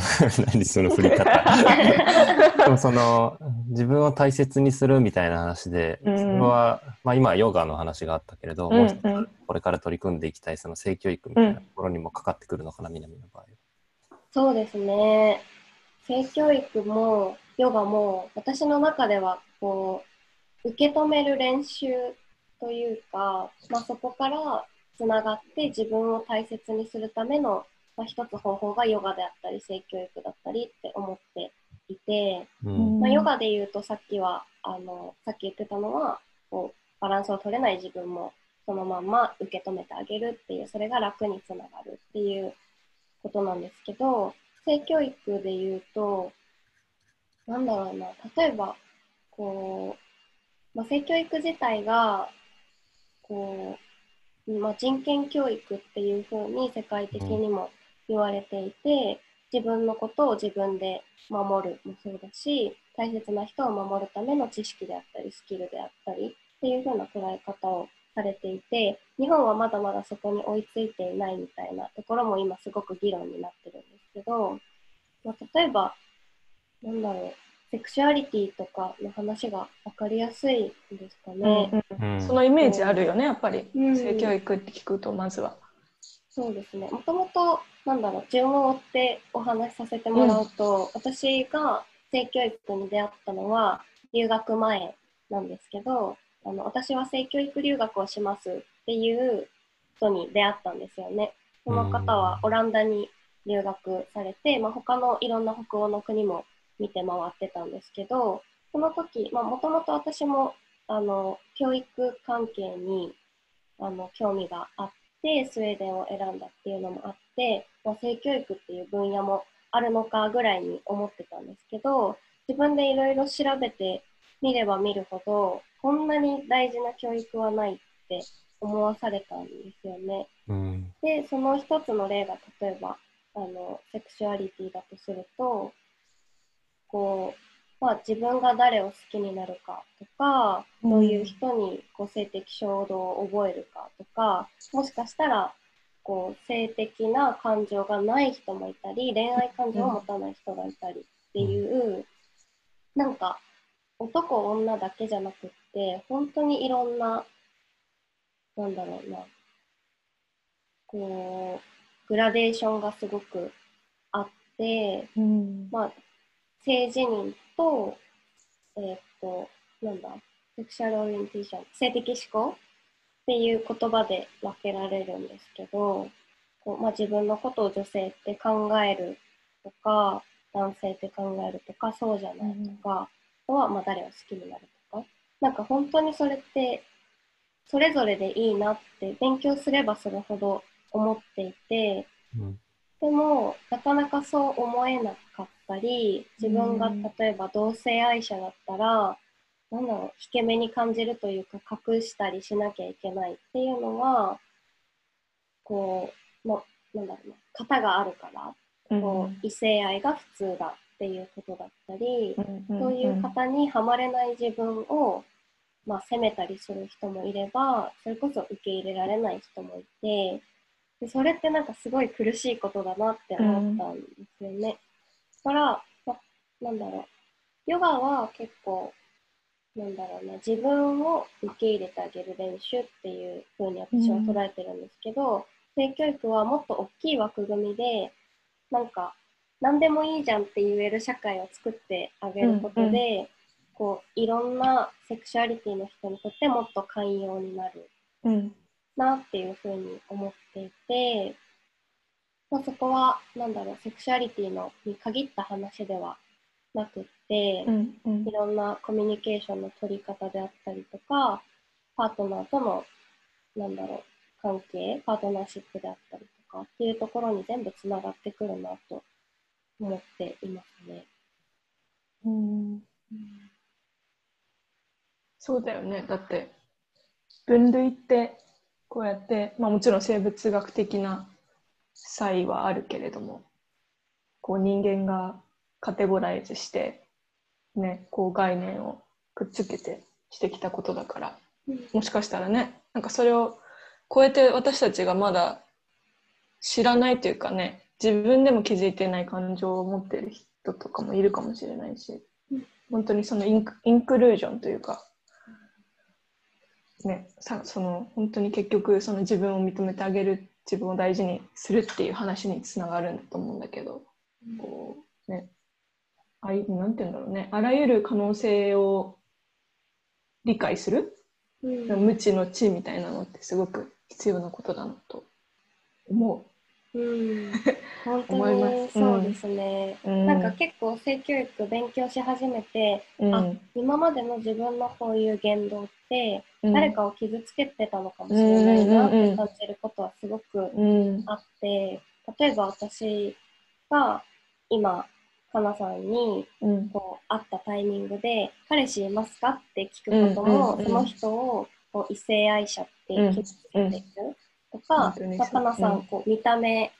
何その振り方。でもその、自分を大切にするみたいな話で、うんそれは、まあ今、ヨガの話があったけれど、うんもう一つうんこれから取り組んでいきたい、その性教育みたいなところにもかかってくるのかな、南の場合。そうですね。性教育もヨガも私の中ではこう受け止める練習というか、まあ、そこからつながって自分を大切にするための、まあ、一つ方法がヨガであったり性教育だったりって思っていて、うん。まあ、ヨガで言うとさっきはあのさっき言ってたのはこうバランスを取れない自分もそのまんま受け止めてあげるっていうそれが楽につながるっていうことなんですけど性教育で言うとなんだろうな例えばこう、まあ、性教育自体がこう、まあ、人権教育っていうふうに世界的にも言われていて、自分のことを自分で守るもそうだし大切な人を守るための知識であったりスキルであったりっていう風な捉え方をされていて日本はまだまだそこに追いついていないみたいなところも今すごく議論になってるんですけど、まあ、例えばなんだろうセクシュアリティとかの話が分かりやすいんですかね。うんそのイメージあるよね、やっぱり。うん性教育って聞くと、まずは。そうですね。もともと、なんだろう、順を追ってお話しさせてもらうと、私が性教育に出会ったのは留学前なんですけど、あの私は性教育留学をしますっていう人に出会ったんですよね。その方はオランダに留学されて、まあ、他のいろんな北欧の国も見て回ってたんですけど、その時、まあ、もともと私も、あの、教育関係に、あの、興味があって、スウェーデンを選んだっていうのもあって、まあ、性教育っていう分野もあるのかぐらいに思ってたんですけど、自分でいろいろ調べてみれば見るほど、こんなに大事な教育はないって思わされたんですよね。うんで、その一つの例が例えば、あの、セクシュアリティだとすると、こう、まあ自分が誰を好きになるかとか、うんどういう人にこう性的衝動を覚えるかとか、もしかしたら、こう、性的な感情がない人もいたり、恋愛感情を持たない人がいたりっていう、なんか、男女だけじゃなくって、本当にいろんな、なんだろうな、こう、グラデーションがすごくあって、うん。まあ、性自認と、えーっと、なんだ、セクシャルオリエンテーション、性的思考っていう言葉で分けられるんですけど、こうまあ、自分のことを女性って考えるとか、男性って考えるとか、そうじゃないとか、あとはまあ誰を好きになるとか、なんか本当にそれって、それぞれでいいなって勉強すればするほど思っていて、うん。でも、なかなかそう思えなかったり、自分がうん。例えば同性愛者だったら、なんだろう、引け目に感じるというか、隠したりしなきゃいけないっていうのは、こう、ま、なんだろうな、型があるから、こう異性愛が普通だっていうことだったり、そういう方にはまれない自分を、まあ、責めたりする人もいれば、それこそ受け入れられない人もいて、でそれってなんかすごい苦しいことだなって思ったんですよね。だから、まあ、なんだろう、ヨガは結構、なんだろうな、自分を受け入れてあげる練習っていう風に私は捉えてるんですけど、性教育はもっと大きい枠組みで、なんか、何でもいいじゃんって言える社会を作ってあげることで、うんこういろんなセクシュアリティの人にとってもっと寛容になるうん。なっていうふうに思っていて、まあ、そこはなんだろうセクシュアリティのに限った話ではなくって、うん。うんいろんなコミュニケーションの取り方であったりとかパートナーとのなんだろう関係パートナーシップであったりとかっていうところに全部つながってくるなと思っていますね。うんそうだよね。だって、分類って、こうやって、まあもちろん生物学的な差異はあるけれども、こう人間がカテゴライズして、ね、こう概念をくっつけてしてきたことだから、もしかしたらね、なんかそれを超えて私たちがまだ知らないというかね、自分でも気づいてない感情を持ってる人とかもいるかもしれないし、本当にそのインクインクルージョンというか、ね、さその本当に結局その自分を認めてあげる自分を大事にするっていう話につながるんだと思うんだけど、こうね。あいなんて言うんだろうね。あらゆる可能性を理解する？うん。無知の知みたいなのってすごく必要なことだなと思うん、本当にすそうですね。う。うん、なんか結構性教育勉強し始めて、うん。あ今までの自分のこういう言動ってうん。誰かを傷つけてたのかもしれないなって感じることはすごくうん。あって、例えば私が今、かなさんにうん。こう会ったタイミングで「彼氏いますか?」って聞くことも、その人をこう異性愛者って決めつけていくとか、本当にそう。まあかなさうん。んこう見た目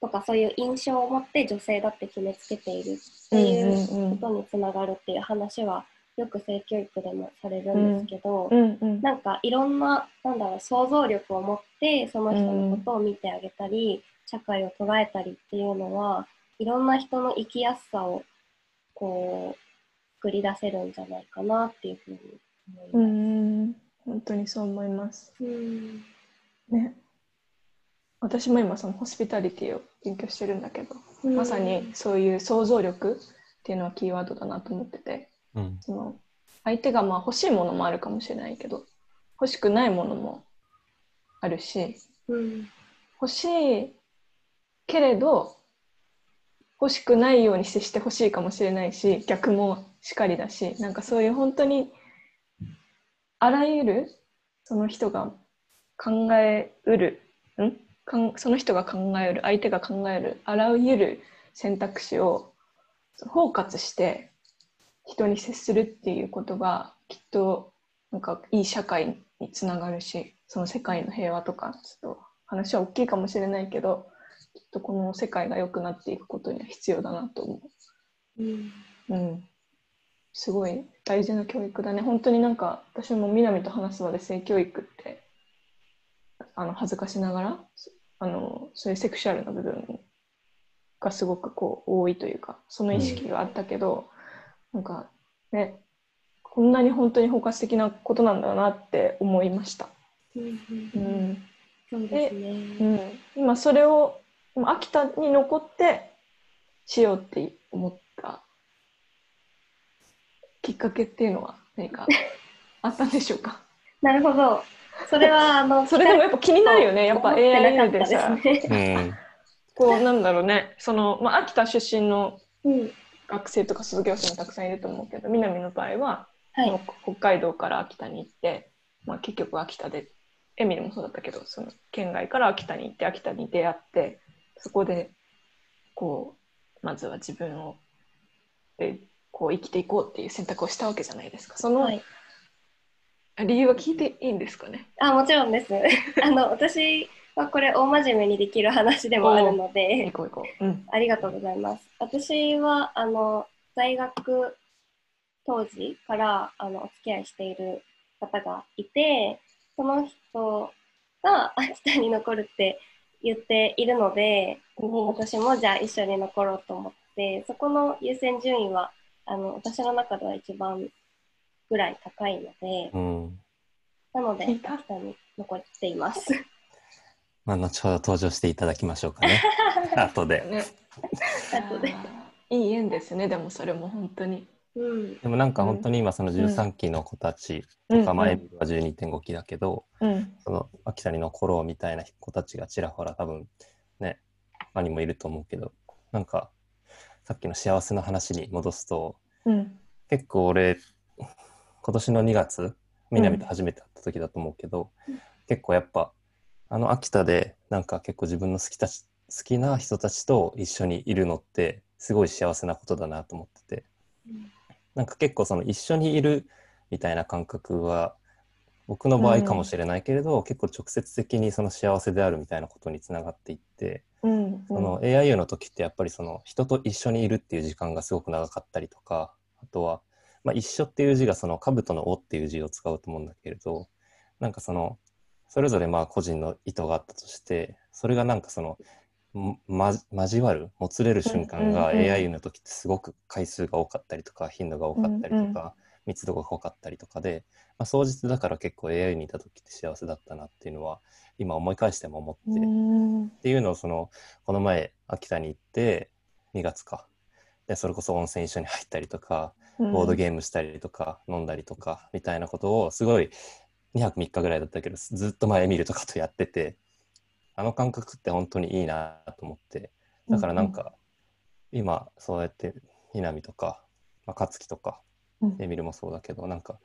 とかそういう印象を持って女性だって決めつけているっていうことにつながるっていう話はよく性教育でもされるんですけど、うん。うんなんかいろんななんだろう想像力を持ってその人のことを見てあげたり、社会を捉えたりっていうのはいろんな人の生きやすさをこう作り出せるんじゃないかなっていうふうに思います。うん。本当にそう思います。うん。ね。私も今そのホスピタリティを勉強してるんだけど、まさにそういう想像力っていうのはキーワードだなと思ってて、うん。その相手がまあ欲しいものもあるかもしれないけど、欲しくないものもあるし、うん。欲しいけれど欲しくないように接してほしいかもしれないし逆もしかりだしなんかそういう本当にあらゆるその人が考えうるん？かんその人が考えうる相手が考えるあらゆる選択肢を包括して人に接するっていうことがきっとなんかいい社会につながるしその世界の平和とかちょっと話は大きいかもしれないけどきっとこの世界が良くなっていくことには必要だなと思うんう。うん、すごい大事な教育だね。本当になんか私も南と話す場で性教育ってあの恥ずかしながらあのそういうセクシュアルな部分がすごくこう多いというかその意識があったけど、なんかねこんなに本当に包括的なことなんだなって思いました。うんううんんそうですうね。ん、今それを今秋田に残ってしようって思ったきっかけっていうのは何かあったんでしょうか？なるほど。それはあのそれでもやっぱ気になるよね。やっぱ AI でさね。うん。こうなんだろうね。その、まあ、秋田出身のうん学生とか卒業生もたくさんいると思うけど南の場合は、はい。北海道から秋田に行って、まあ、結局秋田でエミリもそうだったけどその県外から秋田に行って秋田に出会ってそこでこうまずは自分をでこう生きていこうっていう選択をしたわけじゃないですか。そのはい。理由は聞いていいんですかね、あもちろんです。あの私はこれ大真面目にできる話でもあるので。行、こう行こう、うん。ありがとうございます。私はあの大学当時からあのお付き合いしている方がいて、その人が秋田に残るって言っているので、私もじゃあ一緒に残ろうと思って、そこの優先順位はあの私の中では一番ぐらい高いので、うん。なので聞いた秋田に残っています。まあ、後ほど登場していただきましょうかね。後で。ね。後で。いい縁ですね。でもそれも本当に。うん。でもなんか本当に今その13期の子たちとか、まあエミルは12.5期だけど、うん。その秋田に残ろうみたいな子たちがちらほら多分ね他にもいると思うけどなんかさっきの幸せの話に戻すとうん。結構俺今年の2月南と初めて会った時だと思うけど、結構やっぱあの秋田でなんか結構自分の好きたち好きな人たちと一緒にいるのってすごい幸せなことだなと思ってて。なんか結構その一緒にいるみたいな感覚は僕の場合かもしれないけれど、結構直接的にその幸せであるみたいなことにつながっていって、うんその AIU の時ってやっぱりその人と一緒にいるっていう時間がすごく長かったりとかあとは、まあ、一緒っていう字がその兜の「お」っていう字を使うと思うんだけれどなんかそのそれぞれまあ個人の意図があったとしてそれがなんかそのま交わるもつれる瞬間がうんうんうん AIU の時ってすごく回数が多かったりとか頻度が多かったりとか、密度が濃かったりとかで、まあ、総じてだから結構 AI にいた時って幸せだったなっていうのは今思い返しても思って、うん。っていうのをそのこの前秋田に行って2月か。でそれこそ温泉一緒に入ったりとかボードゲームしたりとか、飲んだりとかみたいなことをすごい2泊3日ぐらいだったけどずっと前見るとかとやっててあの感覚って本当にいいなと思ってだからなんか、今そうやって南とか、まあ、勝樹とかうん。エミルもそうだけどなんか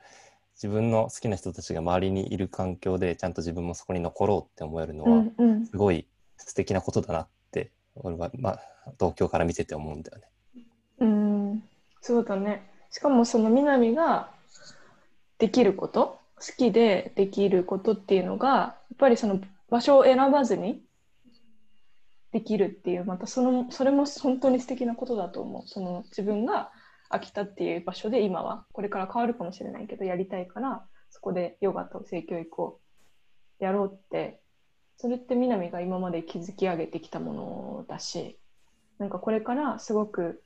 自分の好きな人たちが周りにいる環境でちゃんと自分もそこに残ろうって思えるのは、すごい素敵なことだなって俺は、まあ、東京から見てて思うんだよね。うん。そうだねしかもその南ができること好きでできることっていうのがやっぱりその場所を選ばずにできるっていうまたそのそれも本当に素敵なことだと思う。その自分が秋田っていう場所で今は。これから変わるかもしれないけどやりたいからそこでヨガと性教育をやろうって。それって南が今まで築き上げてきたものだしなんかこれからすごく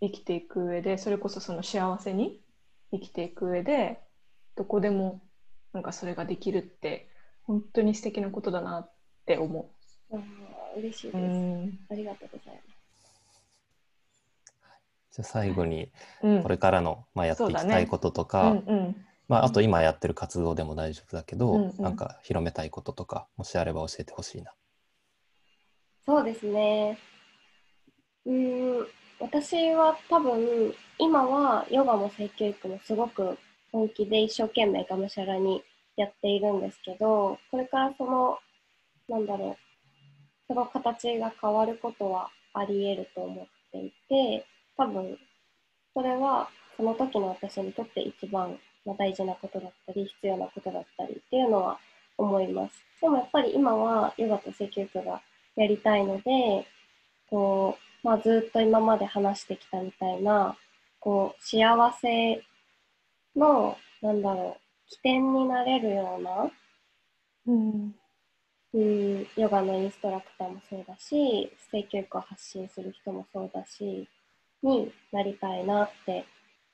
生きていく上でそれこそその幸せに生きていく上でどこでもなんかそれができるって本当に素敵なことだなって思あー嬉しいでう。す。うんありがとうございます。じゃあ最後にうんこれからの、まあ、やっていきたいこととうか、んうんまあ、あと今やってる活動でも大丈夫だけど、うんうんなんか広めたいこととかもしあれば教えてほしいな。そうですね。うーん、私は多分、今はヨガも性教育もすごく本気で一生懸命がむしゃらにやっているんですけど、これからその、なんだろう、その形が変わることはあり得ると思っていて、多分、それはその時の私にとって一番大事なことだったり、必要なことだったりっていうのは思います。でもやっぱり今はヨガと性教育がやりたいので、こう、まあ、ずっと今まで話してきたみたいな、こう、幸せの、なんだろう、起点になれるような、うんうん、ヨガのインストラクターもそうだし、性教育を発信する人もそうだし、になりたいなって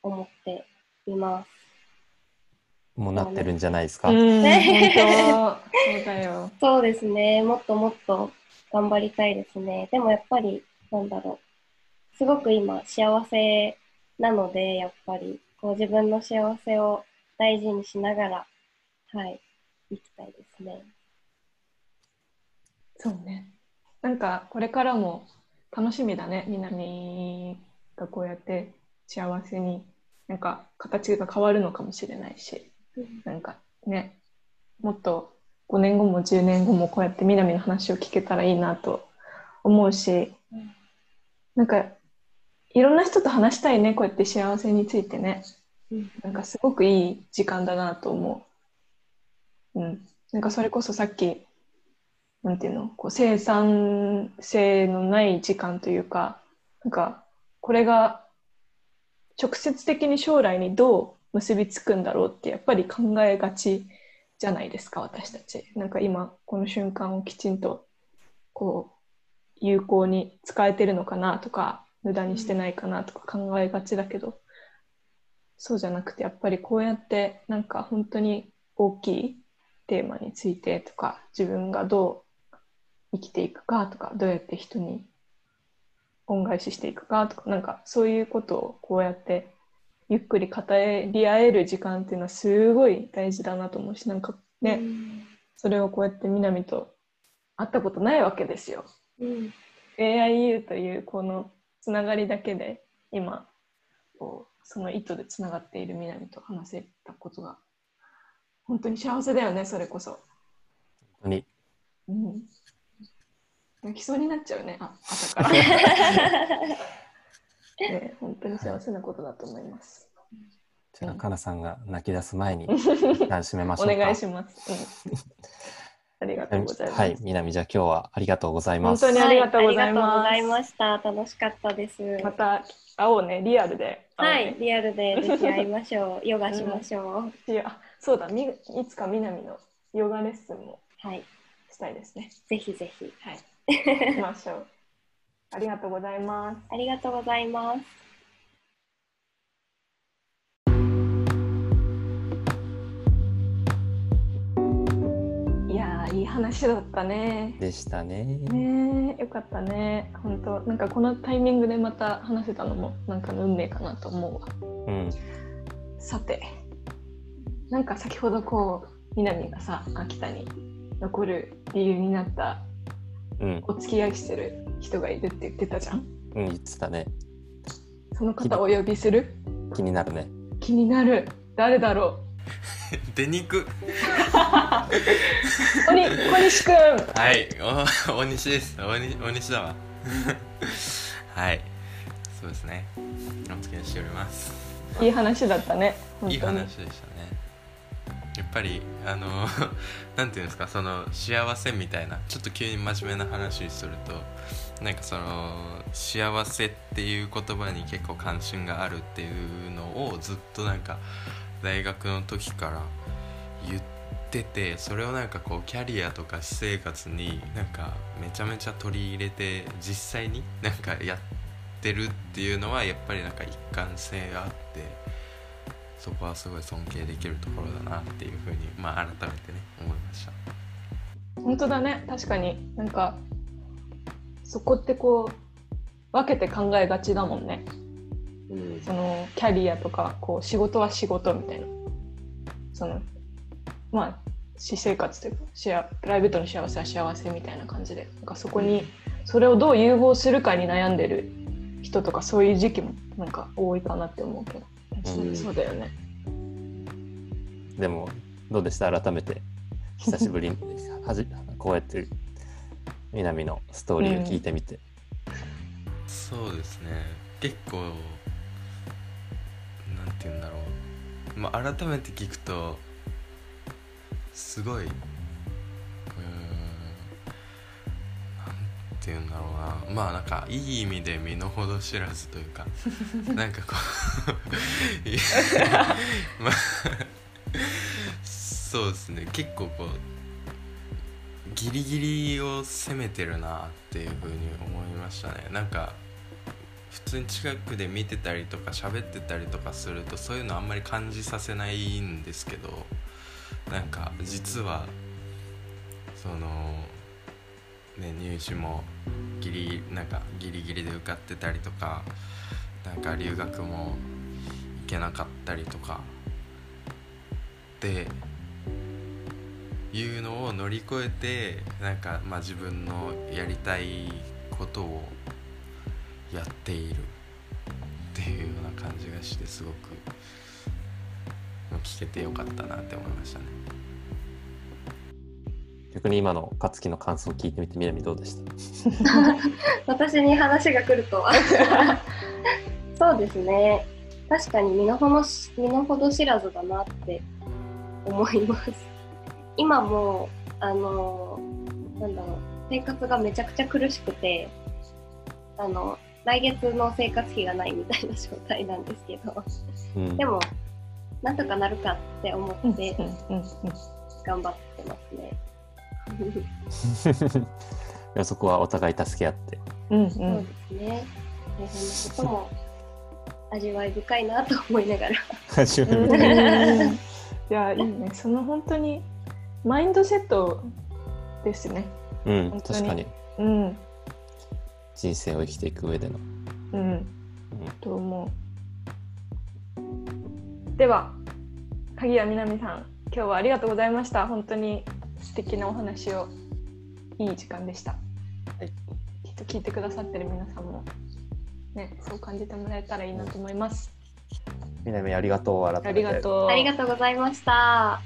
思っています。もうなってるんじゃないですか？うん、本当そうだよ。そうですね、もっともっと頑張りたいですね。でもやっぱり、なんだろう、すごく今幸せなので、やっぱり、こう自分の幸せを大事にしながら、はい、生きたいですね。そうね。なんかこれからも楽しみだね。南がこうやって幸せになんか形が変わるのかもしれないし、なんかね、もっと5年後も10年後もこうやって南の話を聞けたらいいなと思うしうん、なんかいろんな人と話したいね、こうやって幸せについてね。うんなんかすごくいい時間だなと思う。うん。なんかそれこそさっき、なんていうの、こう生産性のない時間というか、なんかこれが直接的に将来にどう結びつくんだろうってやっぱり考えがちじゃないですか、私たち。なんか今この瞬間をきちんとこう有効に使えてるのかなとか、無駄にしてないかなとか考えがちだけど、そうじゃなくてやっぱりこうやってなんか本当に大きいテーマについてとか自分がどう生きていくかとかどうやって人に恩返ししていくかとかなんかそういうことをこうやってゆっくり語り合える時間っていうのはすごい大事だなと思うしなんかね、うんそれをこうやって南と会ったことないわけですよ。うん、AIU というこのつながりだけで今こうその糸でつながっている南と話せたことが本当に幸せだよねそれこそ、本当に。うん、泣きそうになっちゃうねあ朝から。ね本当に幸せなことだと思います。じゃあかなさんが泣き出す前に 一旦締めましょうか。お願いします、うん、ありがとうございます、はい、みなみじゃあ今日はありがとうございます。本当にありがとうございますはありがとうございました。楽しかったです。また会おうねリアルでねい、リアルでぜひ会いましょう。ヨガしましょう。いやそうだみいつか南のヨガレッスンもはい、したいですねぜひぜひ。はい。行きましょう。ありがとうございます。ありがとうございます。話だったね。でしたね。ねえ、よかったね。本当、なんかこのタイミングでまた話せたのも、なんかの運命かなと思うわ。うん。さて、なんか先ほどこう、南がさ、秋田に残る理由になった、うん。お付き合いしてる人がいるって言ってたじゃん？うん、言ってたね。その方お呼びする？気になるね。気になる。誰だろ 出にく。うおに小西くんはい。お 大西です。大西大西だわ。はい。そうですね。お付き合いしております。いい話だったね。いい話でしたね。やっぱりあのなんていうんですかその幸せみたいなちょっと急に真面目な話にするとなんかその幸せっていう言葉に結構関心があるっていうのをずっとなんか大学の時から言っててそれをなんかこうキャリアとか私生活になんかめちゃめちゃ取り入れて実際になんかやってるっていうのはやっぱりなんか一貫性があってそこはすごい尊敬できるところだなっていうふうにまあ改めてね思いました。本当だね。確かに。なんかそこってこう分けて考えがちだもんね。そのキャリアとかこう仕事は仕事みたいな。そのまあ私生活というかシェアプライベートの幸せは幸せみたいな感じで。なんかそこにそれをどう融合するかに悩んでる人とかそういう時期もなんか多いかなって思うけど、うん。そうだよね。でもどうでした？改めて。久しぶりにはじこうやって南のストーリーを聞いてみて、そうですね。結構言うんだろう、まあ、改めて聞くとすごいうーんなんて言うんだろうな。まあなんかいい意味で身の程知らずというか なんかこうまあそうですね。結構こうギリギリを攻めてるなっていうふうに思いましたね。なんか普通に近くで見てたりとか喋ってたりとかするとそういうのあんまり感じさせないんですけどなんか実はそのね入試もギリなんかギリギリで受かってたりとかなんか留学も行けなかったりとかっていうのを乗り越えてなんかまあ自分のやりたいことをやっている。っていうような感じがしてすごく聞けてよかったなって思いましたね。逆に今の勝木の感想を聞いてみて南どうでした？私に話が来るとは。そうですね。確かに身の程し身の程知らずだなって思います。今もあのなんだろう生活がめちゃくちゃ苦しくてあの来月の生活費がないみたいな状態なんですけど。うん。でもなんとかなるかって思うんって頑張ってますね。いやそこはお互い助け合って。うんうそうんですね。大変なことも味わい深いなと思いながら。初めうん。ていやいいね。その本当にマインドセットですね。うん確かに。うん人生を生きていく上での、うん。うん。と思う。では鍵谷みなみさん今日はありがとうございました。本当に素敵なお話を。いい時間でした、はい。きっと聞いてくださってる皆さんもねそう感じてもらえたらいいなと思います。南ありがとう。改めて。ありがとう。ありがとうございました。